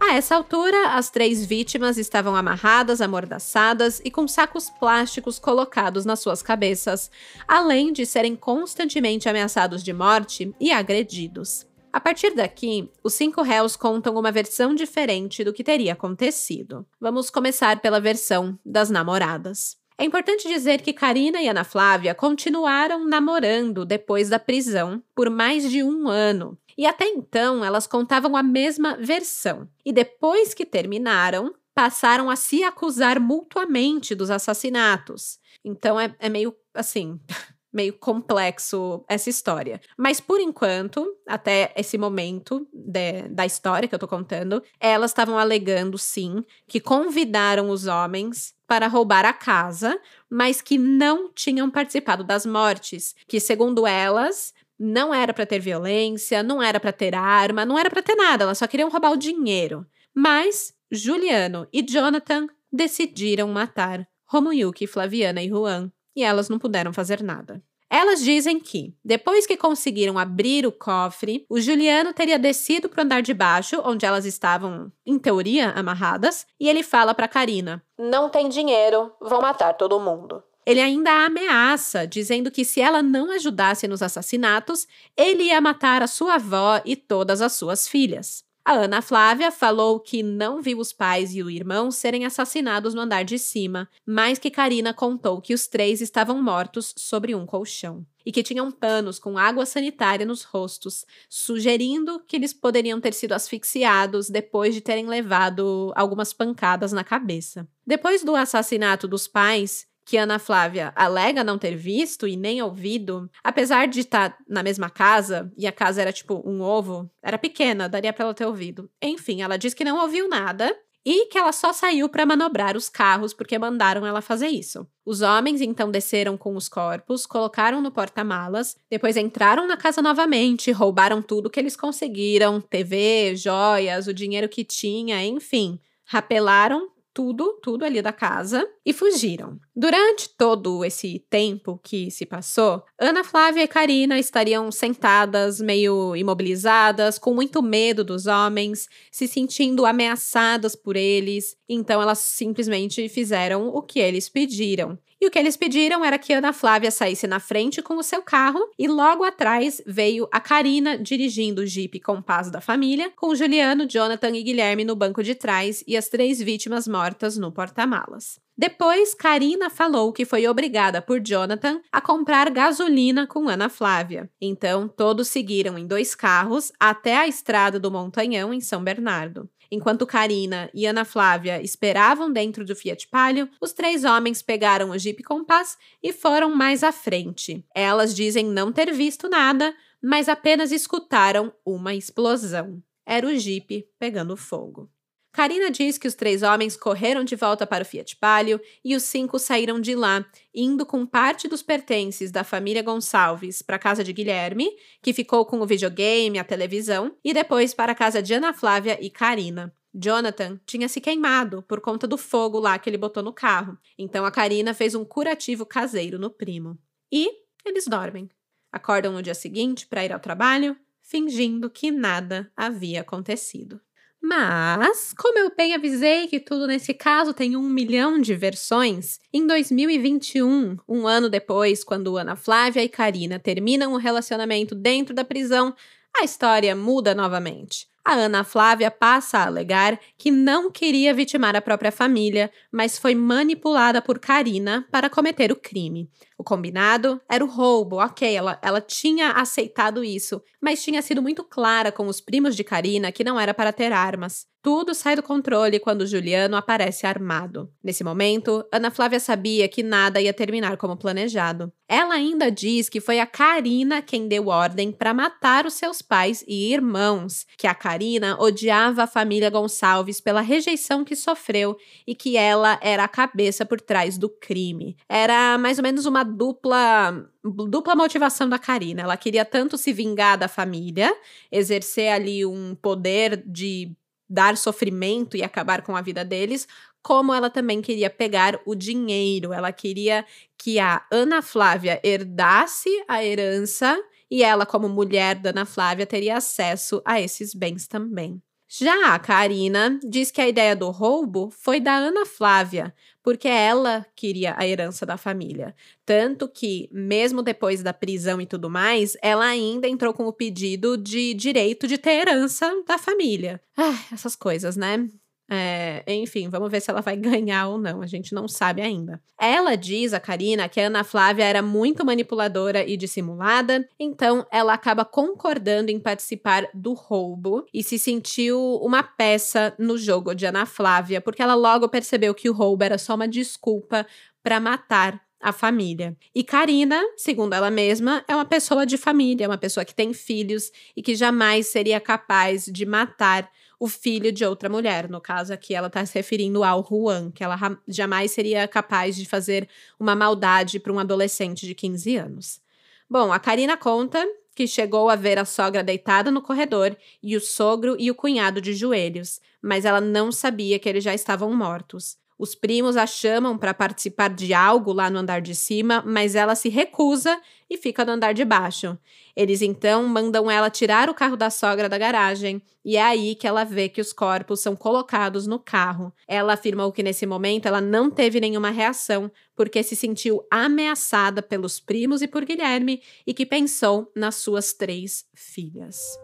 A essa altura, as três vítimas estavam amarradas, amordaçadas e com sacos plásticos colocados nas suas cabeças, além de serem constantemente ameaçados de morte e agredidos. A partir daqui, os cinco réus contam uma versão diferente do que teria acontecido. Vamos começar pela versão das namoradas. É importante dizer que Karina e Ana Flávia continuaram namorando depois da prisão por mais de um ano. E até então elas contavam a mesma versão. E depois que terminaram, passaram a se acusar mutuamente dos assassinatos. Então é, é meio assim. meio complexo essa história. Mas por enquanto, até esse momento de, da história que eu tô contando, elas estavam alegando sim que convidaram os homens para roubar a casa, mas que não tinham participado das mortes, que segundo elas não era para ter violência, não era para ter arma, não era para ter nada, elas só queriam roubar o dinheiro. Mas Juliano e Jonathan decidiram matar Romoyuki, Flaviana e Juan e elas não puderam fazer nada. Elas dizem que, depois que conseguiram abrir o cofre, o Juliano teria descido para o andar de baixo, onde elas estavam, em teoria, amarradas, e ele fala para Karina: Não tem dinheiro, vão matar todo mundo. Ele ainda a ameaça, dizendo que se ela não ajudasse nos assassinatos, ele ia matar a sua avó e todas as suas filhas. A Ana Flávia falou que não viu os pais e o irmão serem assassinados no andar de cima, mas que Karina contou que os três estavam mortos sobre um colchão e que tinham panos com água sanitária nos rostos, sugerindo que eles poderiam ter sido asfixiados depois de terem levado algumas pancadas na cabeça. Depois do assassinato dos pais, que Ana Flávia alega não ter visto e nem ouvido, apesar de estar tá na mesma casa, e a casa era tipo um ovo, era pequena, daria para ela ter ouvido. Enfim, ela diz que não ouviu nada e que ela só saiu para manobrar os carros porque mandaram ela fazer isso. Os homens então desceram com os corpos, colocaram no porta-malas, depois entraram na casa novamente, roubaram tudo que eles conseguiram: TV, joias, o dinheiro que tinha, enfim. Rapelaram tudo, tudo ali da casa e fugiram. Durante todo esse tempo que se passou, Ana Flávia e Karina estariam sentadas, meio imobilizadas, com muito medo dos homens, se sentindo ameaçadas por eles, então elas simplesmente fizeram o que eles pediram. E o que eles pediram era que Ana Flávia saísse na frente com o seu carro e logo atrás veio a Karina dirigindo o Jeep com paz da família, com Juliano, Jonathan e Guilherme no banco de trás e as três vítimas mortas no porta-malas. Depois, Karina falou que foi obrigada por Jonathan a comprar gasolina com Ana Flávia. Então, todos seguiram em dois carros até a estrada do Montanhão, em São Bernardo. Enquanto Karina e Ana Flávia esperavam dentro do Fiat Palio, os três homens pegaram o Jeep Compass e foram mais à frente. Elas dizem não ter visto nada, mas apenas escutaram uma explosão. Era o Jeep pegando fogo. Karina diz que os três homens correram de volta para o Fiat Palio e os cinco saíram de lá, indo com parte dos pertences da família Gonçalves para a casa de Guilherme, que ficou com o videogame, a televisão, e depois para a casa de Ana Flávia e Karina. Jonathan tinha se queimado por conta do fogo lá que ele botou no carro, então a Karina fez um curativo caseiro no primo. E eles dormem. Acordam no dia seguinte para ir ao trabalho, fingindo que nada havia acontecido. Mas, como eu bem avisei que tudo nesse caso tem um milhão de versões, em 2021, um ano depois, quando Ana Flávia e Karina terminam o relacionamento dentro da prisão, a história muda novamente. A Ana Flávia passa a alegar que não queria vitimar a própria família, mas foi manipulada por Karina para cometer o crime. O combinado era o roubo, ok, ela, ela tinha aceitado isso, mas tinha sido muito clara com os primos de Karina que não era para ter armas. Tudo sai do controle quando Juliano aparece armado. Nesse momento, Ana Flávia sabia que nada ia terminar como planejado. Ela ainda diz que foi a Karina quem deu ordem para matar os seus pais e irmãos, que a Karina odiava a família Gonçalves pela rejeição que sofreu e que ela era a cabeça por trás do crime. Era mais ou menos uma dupla dupla motivação da Karina. Ela queria tanto se vingar da família, exercer ali um poder de dar sofrimento e acabar com a vida deles, como ela também queria pegar o dinheiro. Ela queria que a Ana Flávia herdasse a herança e ela, como mulher da Ana Flávia, teria acesso a esses bens também. Já a Karina diz que a ideia do roubo foi da Ana Flávia, porque ela queria a herança da família. Tanto que, mesmo depois da prisão e tudo mais, ela ainda entrou com o pedido de direito de ter herança da família. Ah, essas coisas, né? É, enfim, vamos ver se ela vai ganhar ou não. A gente não sabe ainda. Ela diz, a Karina, que a Ana Flávia era muito manipuladora e dissimulada, então ela acaba concordando em participar do roubo e se sentiu uma peça no jogo de Ana Flávia, porque ela logo percebeu que o roubo era só uma desculpa para matar a família. E Karina, segundo ela mesma, é uma pessoa de família, uma pessoa que tem filhos e que jamais seria capaz de matar o filho de outra mulher. No caso aqui, ela está se referindo ao Juan, que ela jamais seria capaz de fazer uma maldade para um adolescente de 15 anos. Bom, a Karina conta que chegou a ver a sogra deitada no corredor e o sogro e o cunhado de joelhos, mas ela não sabia que eles já estavam mortos. Os primos a chamam para participar de algo lá no andar de cima, mas ela se recusa e fica no andar de baixo. Eles então mandam ela tirar o carro da sogra da garagem, e é aí que ela vê que os corpos são colocados no carro. Ela afirmou que nesse momento ela não teve nenhuma reação, porque se sentiu ameaçada pelos primos e por Guilherme e que pensou nas suas três filhas.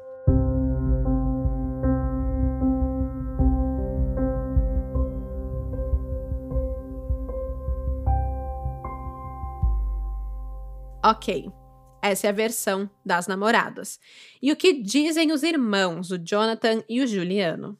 Ok, essa é a versão das namoradas. E o que dizem os irmãos, o Jonathan e o Juliano?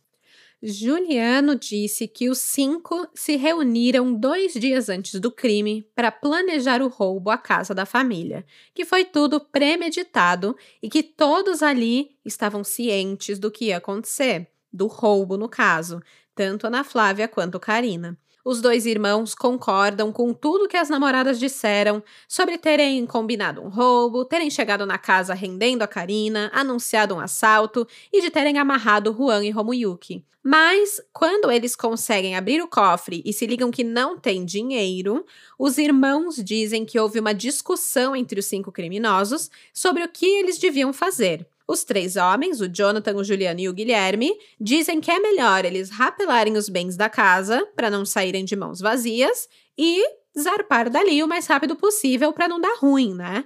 Juliano disse que os cinco se reuniram dois dias antes do crime para planejar o roubo à casa da família, que foi tudo premeditado e que todos ali estavam cientes do que ia acontecer, do roubo no caso, tanto Ana Flávia quanto Karina. Os dois irmãos concordam com tudo que as namoradas disseram sobre terem combinado um roubo, terem chegado na casa rendendo a Karina, anunciado um assalto e de terem amarrado Juan e Romuyuki. Mas, quando eles conseguem abrir o cofre e se ligam que não tem dinheiro, os irmãos dizem que houve uma discussão entre os cinco criminosos sobre o que eles deviam fazer. Os três homens, o Jonathan, o Juliano e o Guilherme, dizem que é melhor eles rapelarem os bens da casa para não saírem de mãos vazias e zarpar dali o mais rápido possível para não dar ruim, né?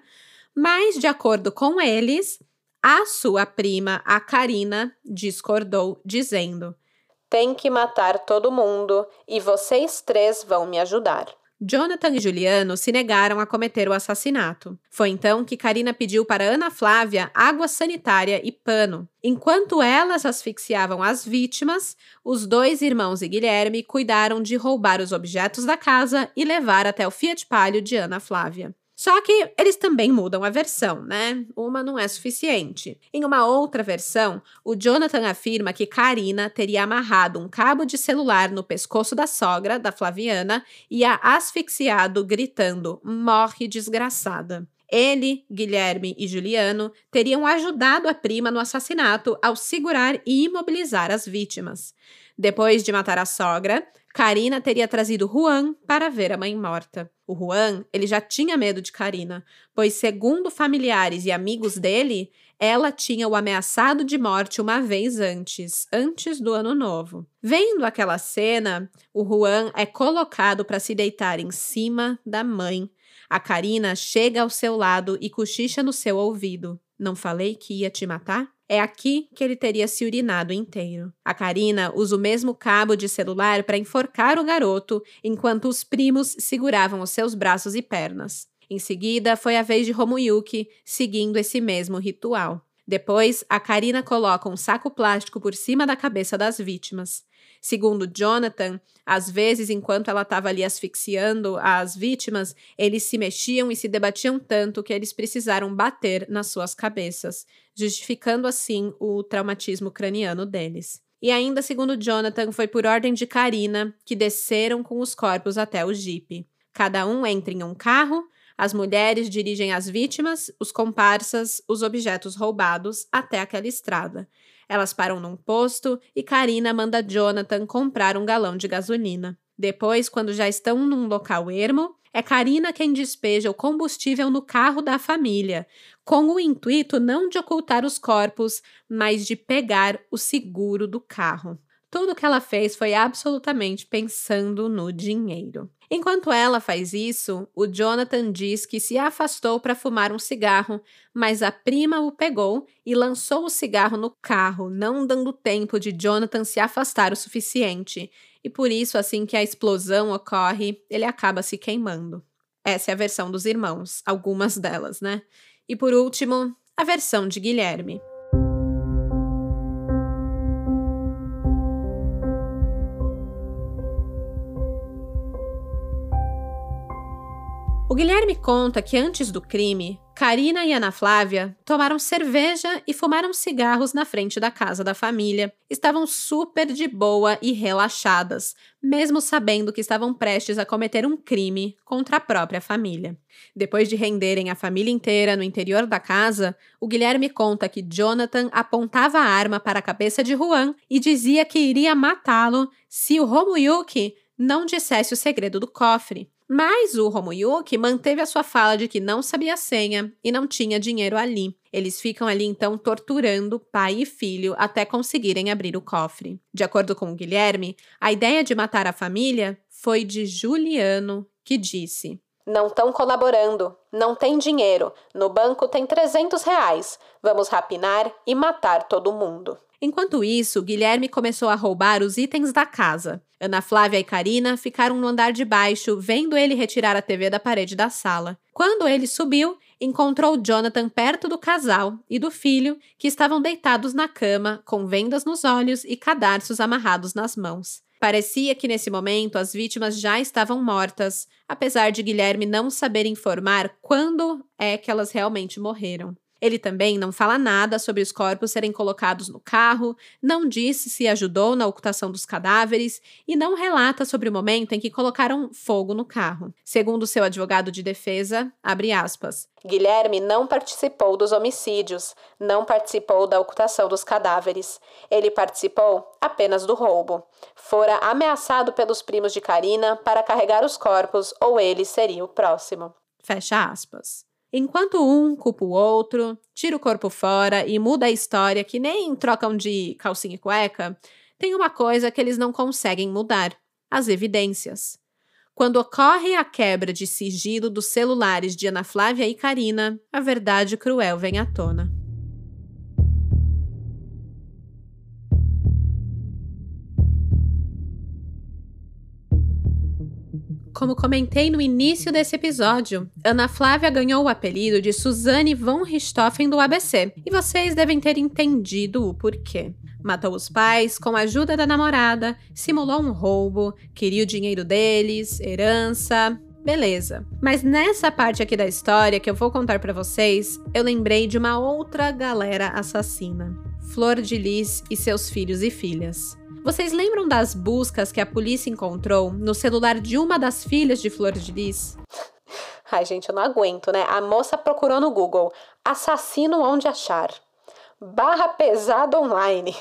Mas, de acordo com eles, a sua prima, a Karina, discordou, dizendo: Tem que matar todo mundo e vocês três vão me ajudar. Jonathan e Juliano se negaram a cometer o assassinato. Foi então que Karina pediu para Ana Flávia água sanitária e pano. Enquanto elas asfixiavam as vítimas, os dois irmãos e Guilherme cuidaram de roubar os objetos da casa e levar até o Fiat Palio de Ana Flávia. Só que eles também mudam a versão, né? Uma não é suficiente. Em uma outra versão, o Jonathan afirma que Karina teria amarrado um cabo de celular no pescoço da sogra, da Flaviana, e a asfixiado, gritando: Morre desgraçada. Ele, Guilherme e Juliano teriam ajudado a prima no assassinato ao segurar e imobilizar as vítimas. Depois de matar a sogra, Karina teria trazido Juan para ver a mãe morta. O Juan, ele já tinha medo de Karina, pois segundo familiares e amigos dele, ela tinha o ameaçado de morte uma vez antes, antes do ano novo. Vendo aquela cena, o Juan é colocado para se deitar em cima da mãe. A Karina chega ao seu lado e cochicha no seu ouvido. Não falei que ia te matar? É aqui que ele teria se urinado inteiro. A Karina usa o mesmo cabo de celular para enforcar o garoto, enquanto os primos seguravam os seus braços e pernas. Em seguida, foi a vez de Romuyuki, seguindo esse mesmo ritual. Depois, a Karina coloca um saco plástico por cima da cabeça das vítimas. Segundo Jonathan, às vezes, enquanto ela estava ali asfixiando as vítimas, eles se mexiam e se debatiam tanto que eles precisaram bater nas suas cabeças, justificando assim o traumatismo craniano deles. E ainda, segundo Jonathan, foi por ordem de Karina que desceram com os corpos até o jipe. Cada um entra em um carro, as mulheres dirigem as vítimas, os comparsas, os objetos roubados até aquela estrada. Elas param num posto e Karina manda Jonathan comprar um galão de gasolina. Depois, quando já estão num local ermo, é Karina quem despeja o combustível no carro da família, com o intuito não de ocultar os corpos, mas de pegar o seguro do carro. Tudo que ela fez foi absolutamente pensando no dinheiro. Enquanto ela faz isso, o Jonathan diz que se afastou para fumar um cigarro, mas a prima o pegou e lançou o cigarro no carro, não dando tempo de Jonathan se afastar o suficiente. E por isso, assim que a explosão ocorre, ele acaba se queimando. Essa é a versão dos irmãos, algumas delas, né? E por último, a versão de Guilherme. O Guilherme conta que antes do crime, Karina e Ana Flávia tomaram cerveja e fumaram cigarros na frente da casa da família. Estavam super de boa e relaxadas, mesmo sabendo que estavam prestes a cometer um crime contra a própria família. Depois de renderem a família inteira no interior da casa, o Guilherme conta que Jonathan apontava a arma para a cabeça de Juan e dizia que iria matá-lo se o Romuyuki não dissesse o segredo do cofre. Mas o Romuyuki manteve a sua fala de que não sabia a senha e não tinha dinheiro ali. Eles ficam ali então torturando pai e filho até conseguirem abrir o cofre. De acordo com o Guilherme, a ideia de matar a família foi de Juliano, que disse: Não estão colaborando, não tem dinheiro, no banco tem 300 reais. Vamos rapinar e matar todo mundo. Enquanto isso, Guilherme começou a roubar os itens da casa. Ana Flávia e Karina ficaram no andar de baixo, vendo ele retirar a TV da parede da sala. Quando ele subiu, encontrou Jonathan perto do casal e do filho, que estavam deitados na cama, com vendas nos olhos e cadarços amarrados nas mãos. Parecia que nesse momento as vítimas já estavam mortas, apesar de Guilherme não saber informar quando é que elas realmente morreram. Ele também não fala nada sobre os corpos serem colocados no carro, não disse se ajudou na ocultação dos cadáveres e não relata sobre o momento em que colocaram fogo no carro. Segundo seu advogado de defesa, abre aspas. Guilherme não participou dos homicídios, não participou da ocultação dos cadáveres. Ele participou apenas do roubo. Fora ameaçado pelos primos de Karina para carregar os corpos ou ele seria o próximo. Fecha aspas. Enquanto um culpa o outro, tira o corpo fora e muda a história que nem trocam de calcinha e cueca, tem uma coisa que eles não conseguem mudar: as evidências. Quando ocorre a quebra de sigilo dos celulares de Ana Flávia e Karina, a verdade cruel vem à tona. Como comentei no início desse episódio, Ana Flávia ganhou o apelido de Suzane von Richthofen do ABC, e vocês devem ter entendido o porquê. Matou os pais com a ajuda da namorada, simulou um roubo, queria o dinheiro deles, herança, Beleza. Mas nessa parte aqui da história que eu vou contar para vocês, eu lembrei de uma outra galera assassina. Flor de Lis e seus filhos e filhas. Vocês lembram das buscas que a polícia encontrou no celular de uma das filhas de Flor de Lis? Ai, gente, eu não aguento, né? A moça procurou no Google assassino onde achar. Barra pesada online.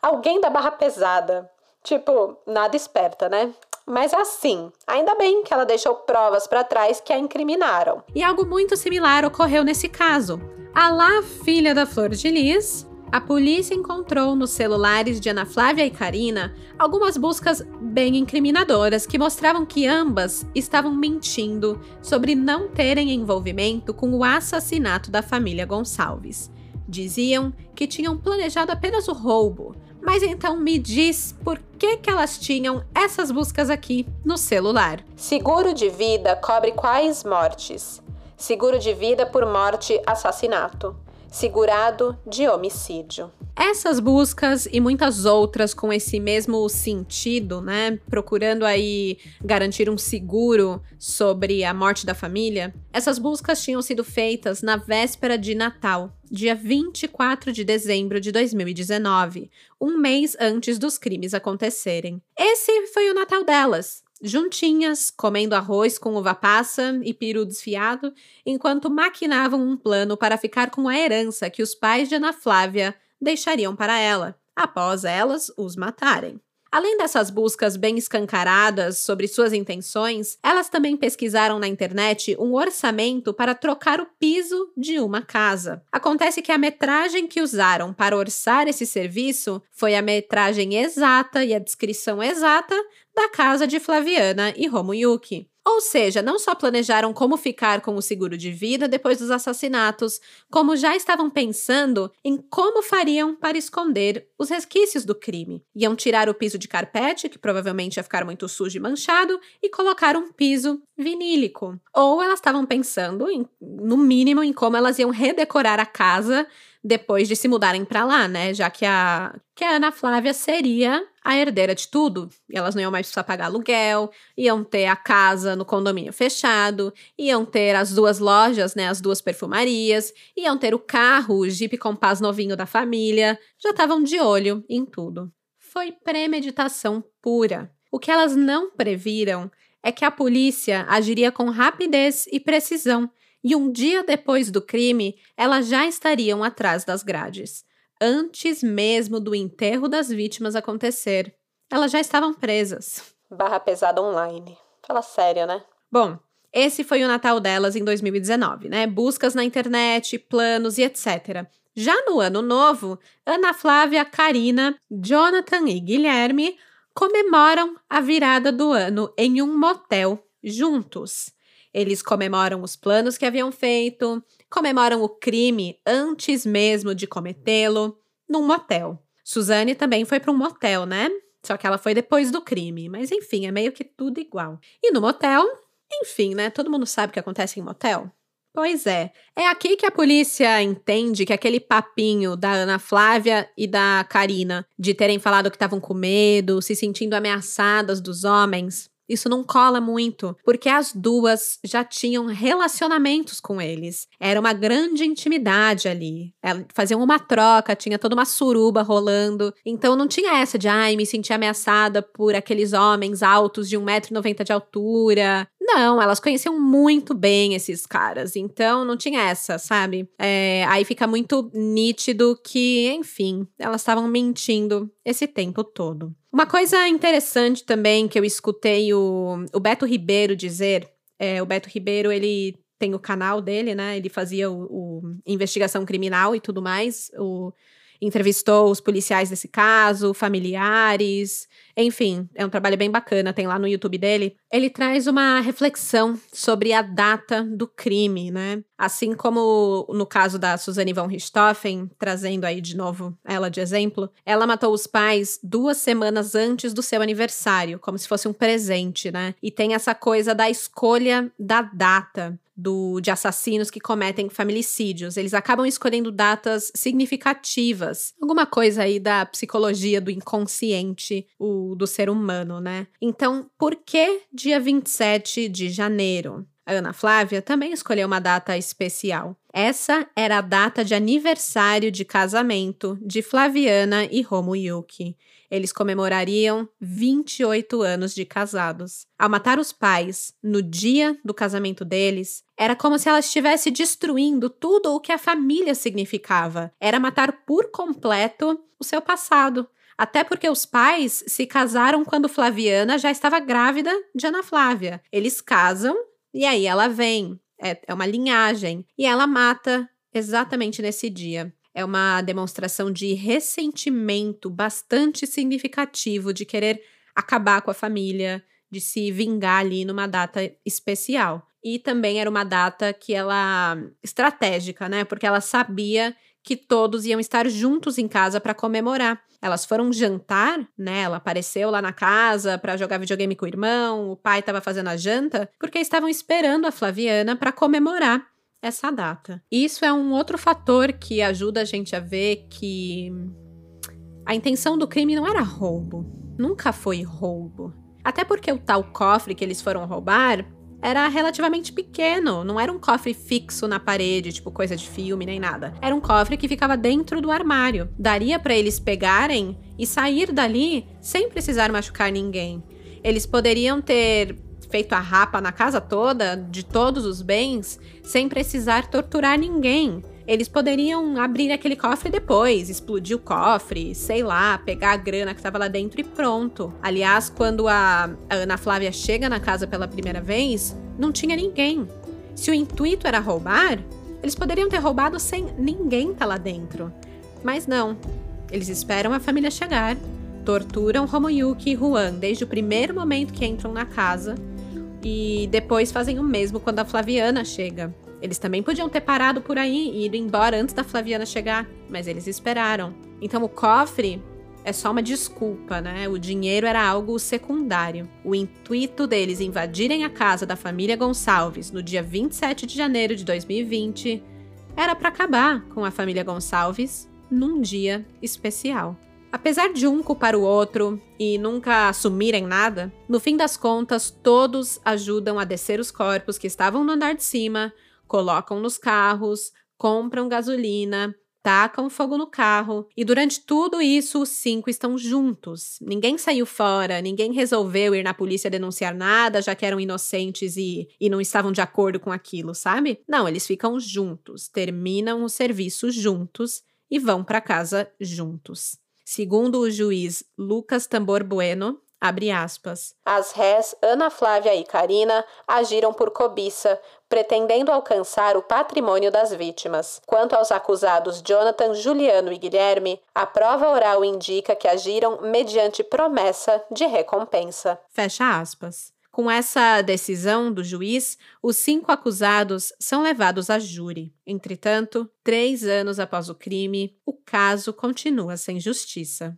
Alguém da barra pesada. Tipo, nada esperta, né? Mas assim, ainda bem que ela deixou provas para trás que a incriminaram. E algo muito similar ocorreu nesse caso. A lá filha da Flor de Lis a polícia encontrou nos celulares de Ana Flávia e Karina algumas buscas bem incriminadoras que mostravam que ambas estavam mentindo sobre não terem envolvimento com o assassinato da família Gonçalves. Diziam que tinham planejado apenas o roubo, mas então me diz por que, que elas tinham essas buscas aqui no celular. Seguro de vida cobre quais mortes? Seguro de vida por morte, assassinato. Segurado de homicídio. Essas buscas e muitas outras com esse mesmo sentido, né, procurando aí garantir um seguro sobre a morte da família, essas buscas tinham sido feitas na véspera de Natal, dia 24 de dezembro de 2019, um mês antes dos crimes acontecerem. Esse foi o Natal delas, juntinhas, comendo arroz com uva passa e peru desfiado, enquanto maquinavam um plano para ficar com a herança que os pais de Ana Flávia deixariam para ela, após elas os matarem. Além dessas buscas bem escancaradas sobre suas intenções, elas também pesquisaram na internet um orçamento para trocar o piso de uma casa. Acontece que a metragem que usaram para orçar esse serviço foi a metragem exata e a descrição exata da casa de Flaviana e Romuyuki. Ou seja, não só planejaram como ficar com o seguro de vida depois dos assassinatos, como já estavam pensando em como fariam para esconder os resquícios do crime. Iam tirar o piso de carpete, que provavelmente ia ficar muito sujo e manchado, e colocar um piso vinílico. Ou elas estavam pensando, em, no mínimo, em como elas iam redecorar a casa depois de se mudarem para lá, né? Já que a, que a Ana Flávia seria a herdeira de tudo. E elas não iam mais precisar pagar aluguel, iam ter a casa no condomínio fechado, iam ter as duas lojas, né? As duas perfumarias, iam ter o carro, o Jeep Compass novinho da família. Já estavam de olho em tudo. Foi premeditação pura. O que elas não previram é que a polícia agiria com rapidez e precisão e um dia depois do crime, elas já estariam atrás das grades. Antes mesmo do enterro das vítimas acontecer, elas já estavam presas. Barra pesada online. Fala sério, né? Bom, esse foi o Natal delas em 2019, né? Buscas na internet, planos e etc. Já no ano novo, Ana Flávia, Karina, Jonathan e Guilherme comemoram a virada do ano em um motel juntos. Eles comemoram os planos que haviam feito, comemoram o crime antes mesmo de cometê-lo, num motel. Suzane também foi para um motel, né? Só que ela foi depois do crime, mas enfim, é meio que tudo igual. E no motel, enfim, né? Todo mundo sabe o que acontece em motel. Pois é. É aqui que a polícia entende que aquele papinho da Ana Flávia e da Karina de terem falado que estavam com medo, se sentindo ameaçadas dos homens, isso não cola muito, porque as duas já tinham relacionamentos com eles. Era uma grande intimidade ali. Faziam uma troca, tinha toda uma suruba rolando. Então não tinha essa de, ai, me senti ameaçada por aqueles homens altos de 1,90m de altura. Não, elas conheciam muito bem esses caras, então não tinha essa, sabe? É, aí fica muito nítido que, enfim, elas estavam mentindo esse tempo todo. Uma coisa interessante também que eu escutei o, o Beto Ribeiro dizer, é, o Beto Ribeiro, ele tem o canal dele, né? Ele fazia o, o investigação criminal e tudo mais, o entrevistou os policiais desse caso, familiares, enfim, é um trabalho bem bacana, tem lá no YouTube dele. Ele traz uma reflexão sobre a data do crime, né? Assim como no caso da Suzane von Richthofen, trazendo aí de novo ela de exemplo, ela matou os pais duas semanas antes do seu aniversário, como se fosse um presente, né? E tem essa coisa da escolha da data do, de assassinos que cometem familicídios. Eles acabam escolhendo datas significativas. Alguma coisa aí da psicologia do inconsciente o, do ser humano, né? Então, por que dia 27 de janeiro? A Ana Flávia também escolheu uma data especial. Essa era a data de aniversário de casamento de Flaviana e Romo Yuki. Eles comemorariam 28 anos de casados. Ao matar os pais no dia do casamento deles, era como se ela estivesse destruindo tudo o que a família significava. Era matar por completo o seu passado. Até porque os pais se casaram quando Flaviana já estava grávida de Ana Flávia. Eles casam e aí ela vem. É, é uma linhagem. E ela mata exatamente nesse dia é uma demonstração de ressentimento bastante significativo de querer acabar com a família, de se vingar ali numa data especial. E também era uma data que ela estratégica, né? Porque ela sabia que todos iam estar juntos em casa para comemorar. Elas foram jantar, né? Ela apareceu lá na casa para jogar videogame com o irmão, o pai estava fazendo a janta, porque estavam esperando a Flaviana para comemorar essa data. Isso é um outro fator que ajuda a gente a ver que a intenção do crime não era roubo. Nunca foi roubo. Até porque o tal cofre que eles foram roubar era relativamente pequeno, não era um cofre fixo na parede, tipo coisa de filme nem nada. Era um cofre que ficava dentro do armário. Daria para eles pegarem e sair dali sem precisar machucar ninguém. Eles poderiam ter feito a rapa na casa toda, de todos os bens, sem precisar torturar ninguém. Eles poderiam abrir aquele cofre depois, explodir o cofre, sei lá, pegar a grana que estava lá dentro e pronto. Aliás, quando a, Ana Flávia chega na casa pela primeira vez, não tinha ninguém. Se o intuito era roubar, eles poderiam ter roubado sem ninguém estar tá lá dentro. Mas não. Eles esperam a família chegar, torturam Romoyuki e Juan desde o primeiro momento que entram na casa e depois fazem o mesmo quando a Flaviana chega. Eles também podiam ter parado por aí e ido embora antes da Flaviana chegar, mas eles esperaram. Então o cofre é só uma desculpa, né? O dinheiro era algo secundário. O intuito deles invadirem a casa da família Gonçalves no dia 27 de janeiro de 2020 era para acabar com a família Gonçalves num dia especial. Apesar de um culpar o outro e nunca assumirem nada, no fim das contas, todos ajudam a descer os corpos que estavam no andar de cima, colocam nos carros, compram gasolina, tacam fogo no carro e durante tudo isso os cinco estão juntos. Ninguém saiu fora, ninguém resolveu ir na polícia denunciar nada, já que eram inocentes e, e não estavam de acordo com aquilo, sabe? Não, eles ficam juntos, terminam o serviço juntos e vão para casa juntos. Segundo o juiz Lucas Tambor Bueno, abre aspas, as rés Ana Flávia e Karina agiram por cobiça, pretendendo alcançar o patrimônio das vítimas. Quanto aos acusados Jonathan, Juliano e Guilherme, a prova oral indica que agiram mediante promessa de recompensa. Fecha aspas. Com essa decisão do juiz, os cinco acusados são levados a júri. Entretanto, três anos após o crime, o caso continua sem justiça.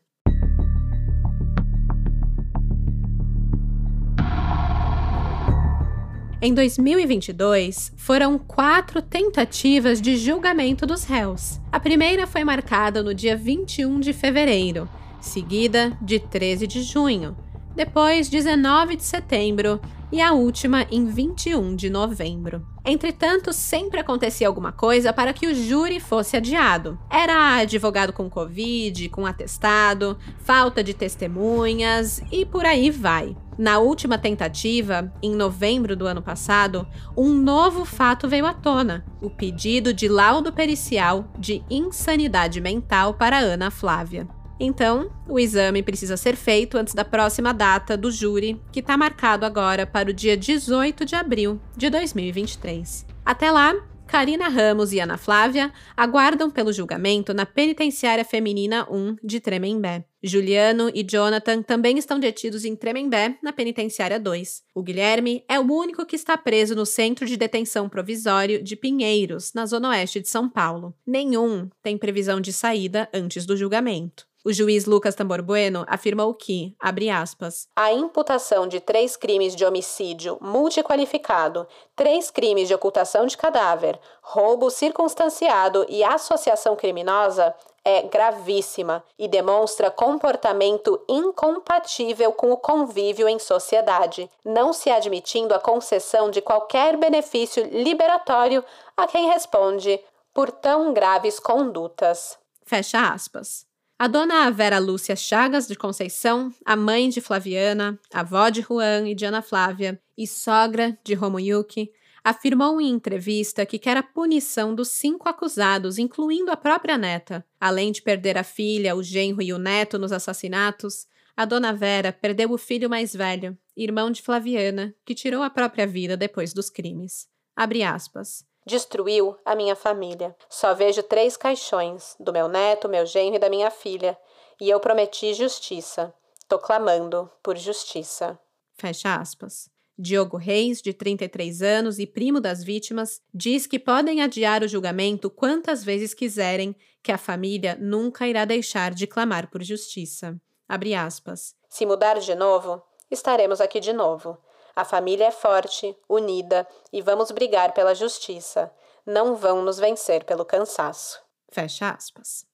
Em 2022, foram quatro tentativas de julgamento dos réus. A primeira foi marcada no dia 21 de fevereiro, seguida de 13 de junho, depois 19 de setembro e a última em 21 de novembro. Entretanto, sempre acontecia alguma coisa para que o júri fosse adiado. Era advogado com Covid, com atestado, falta de testemunhas e por aí vai. Na última tentativa, em novembro do ano passado, um novo fato veio à tona: o pedido de laudo pericial de insanidade mental para Ana Flávia. Então, o exame precisa ser feito antes da próxima data do júri, que está marcado agora para o dia 18 de abril de 2023. Até lá, Karina Ramos e Ana Flávia aguardam pelo julgamento na Penitenciária Feminina 1 de Tremembé. Juliano e Jonathan também estão detidos em Tremembé, na Penitenciária 2. O Guilherme é o único que está preso no Centro de Detenção Provisório de Pinheiros, na Zona Oeste de São Paulo. Nenhum tem previsão de saída antes do julgamento. O juiz Lucas Tambor Bueno afirmou que, abre aspas, a imputação de três crimes de homicídio multiqualificado, três crimes de ocultação de cadáver, roubo circunstanciado e associação criminosa é gravíssima e demonstra comportamento incompatível com o convívio em sociedade, não se admitindo a concessão de qualquer benefício liberatório a quem responde por tão graves condutas. Fecha aspas. A dona Vera Lúcia Chagas de Conceição, a mãe de Flaviana, avó de Juan e de Ana Flávia e sogra de Romoyuki, afirmou em entrevista que quer a punição dos cinco acusados, incluindo a própria neta. Além de perder a filha, o genro e o neto nos assassinatos, a dona Vera perdeu o filho mais velho, irmão de Flaviana, que tirou a própria vida depois dos crimes. Abre aspas. Destruiu a minha família. Só vejo três caixões: do meu neto, meu genro e da minha filha. E eu prometi justiça. Tô clamando por justiça. Fecha aspas. Diogo Reis, de 33 anos e primo das vítimas, diz que podem adiar o julgamento quantas vezes quiserem, que a família nunca irá deixar de clamar por justiça. Abre aspas. Se mudar de novo, estaremos aqui de novo. A família é forte, unida e vamos brigar pela justiça. não vão nos vencer pelo cansaço. Fecha aspas.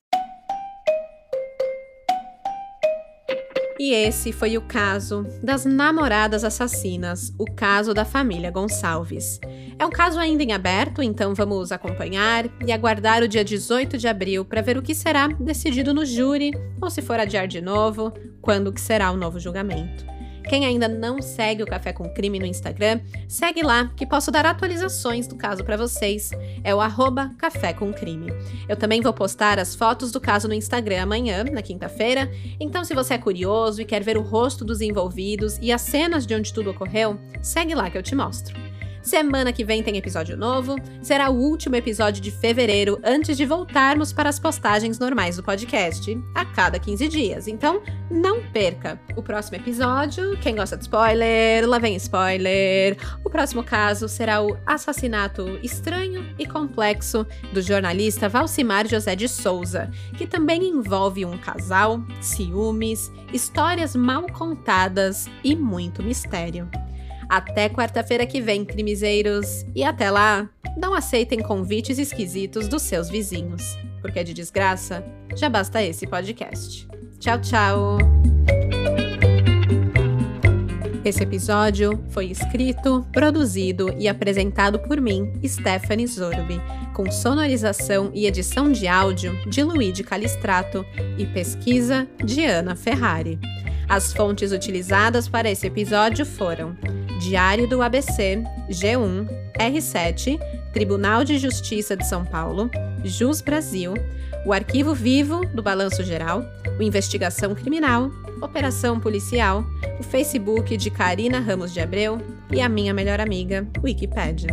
E esse foi o caso das namoradas assassinas, o caso da família Gonçalves. É um caso ainda em aberto, então vamos acompanhar e aguardar o dia 18 de abril para ver o que será decidido no júri, ou se for adiar de novo, quando que será o novo julgamento. Quem ainda não segue o Café com Crime no Instagram, segue lá que posso dar atualizações do caso para vocês. É o arroba Café com Crime. Eu também vou postar as fotos do caso no Instagram amanhã, na quinta-feira. Então, se você é curioso e quer ver o rosto dos envolvidos e as cenas de onde tudo ocorreu, segue lá que eu te mostro. Semana que vem tem episódio novo. Será o último episódio de fevereiro antes de voltarmos para as postagens normais do podcast, a cada 15 dias. Então, não perca o próximo episódio. Quem gosta de spoiler, lá vem spoiler. O próximo caso será o assassinato estranho e complexo do jornalista Valcimar José de Souza, que também envolve um casal, ciúmes, histórias mal contadas e muito mistério. Até quarta-feira que vem, crimizeiros. E até lá, não aceitem convites esquisitos dos seus vizinhos, porque de desgraça já basta esse podcast. Tchau, tchau! Esse episódio foi escrito, produzido e apresentado por mim, Stephanie Zorbi, com sonorização e edição de áudio de Luigi Calistrato e pesquisa de Ana Ferrari. As fontes utilizadas para esse episódio foram Diário do ABC, G1, R7, Tribunal de Justiça de São Paulo, Jus Brasil, o Arquivo Vivo do Balanço Geral, o Investigação Criminal, Operação Policial, o Facebook de Karina Ramos de Abreu e a minha melhor amiga, Wikipédia.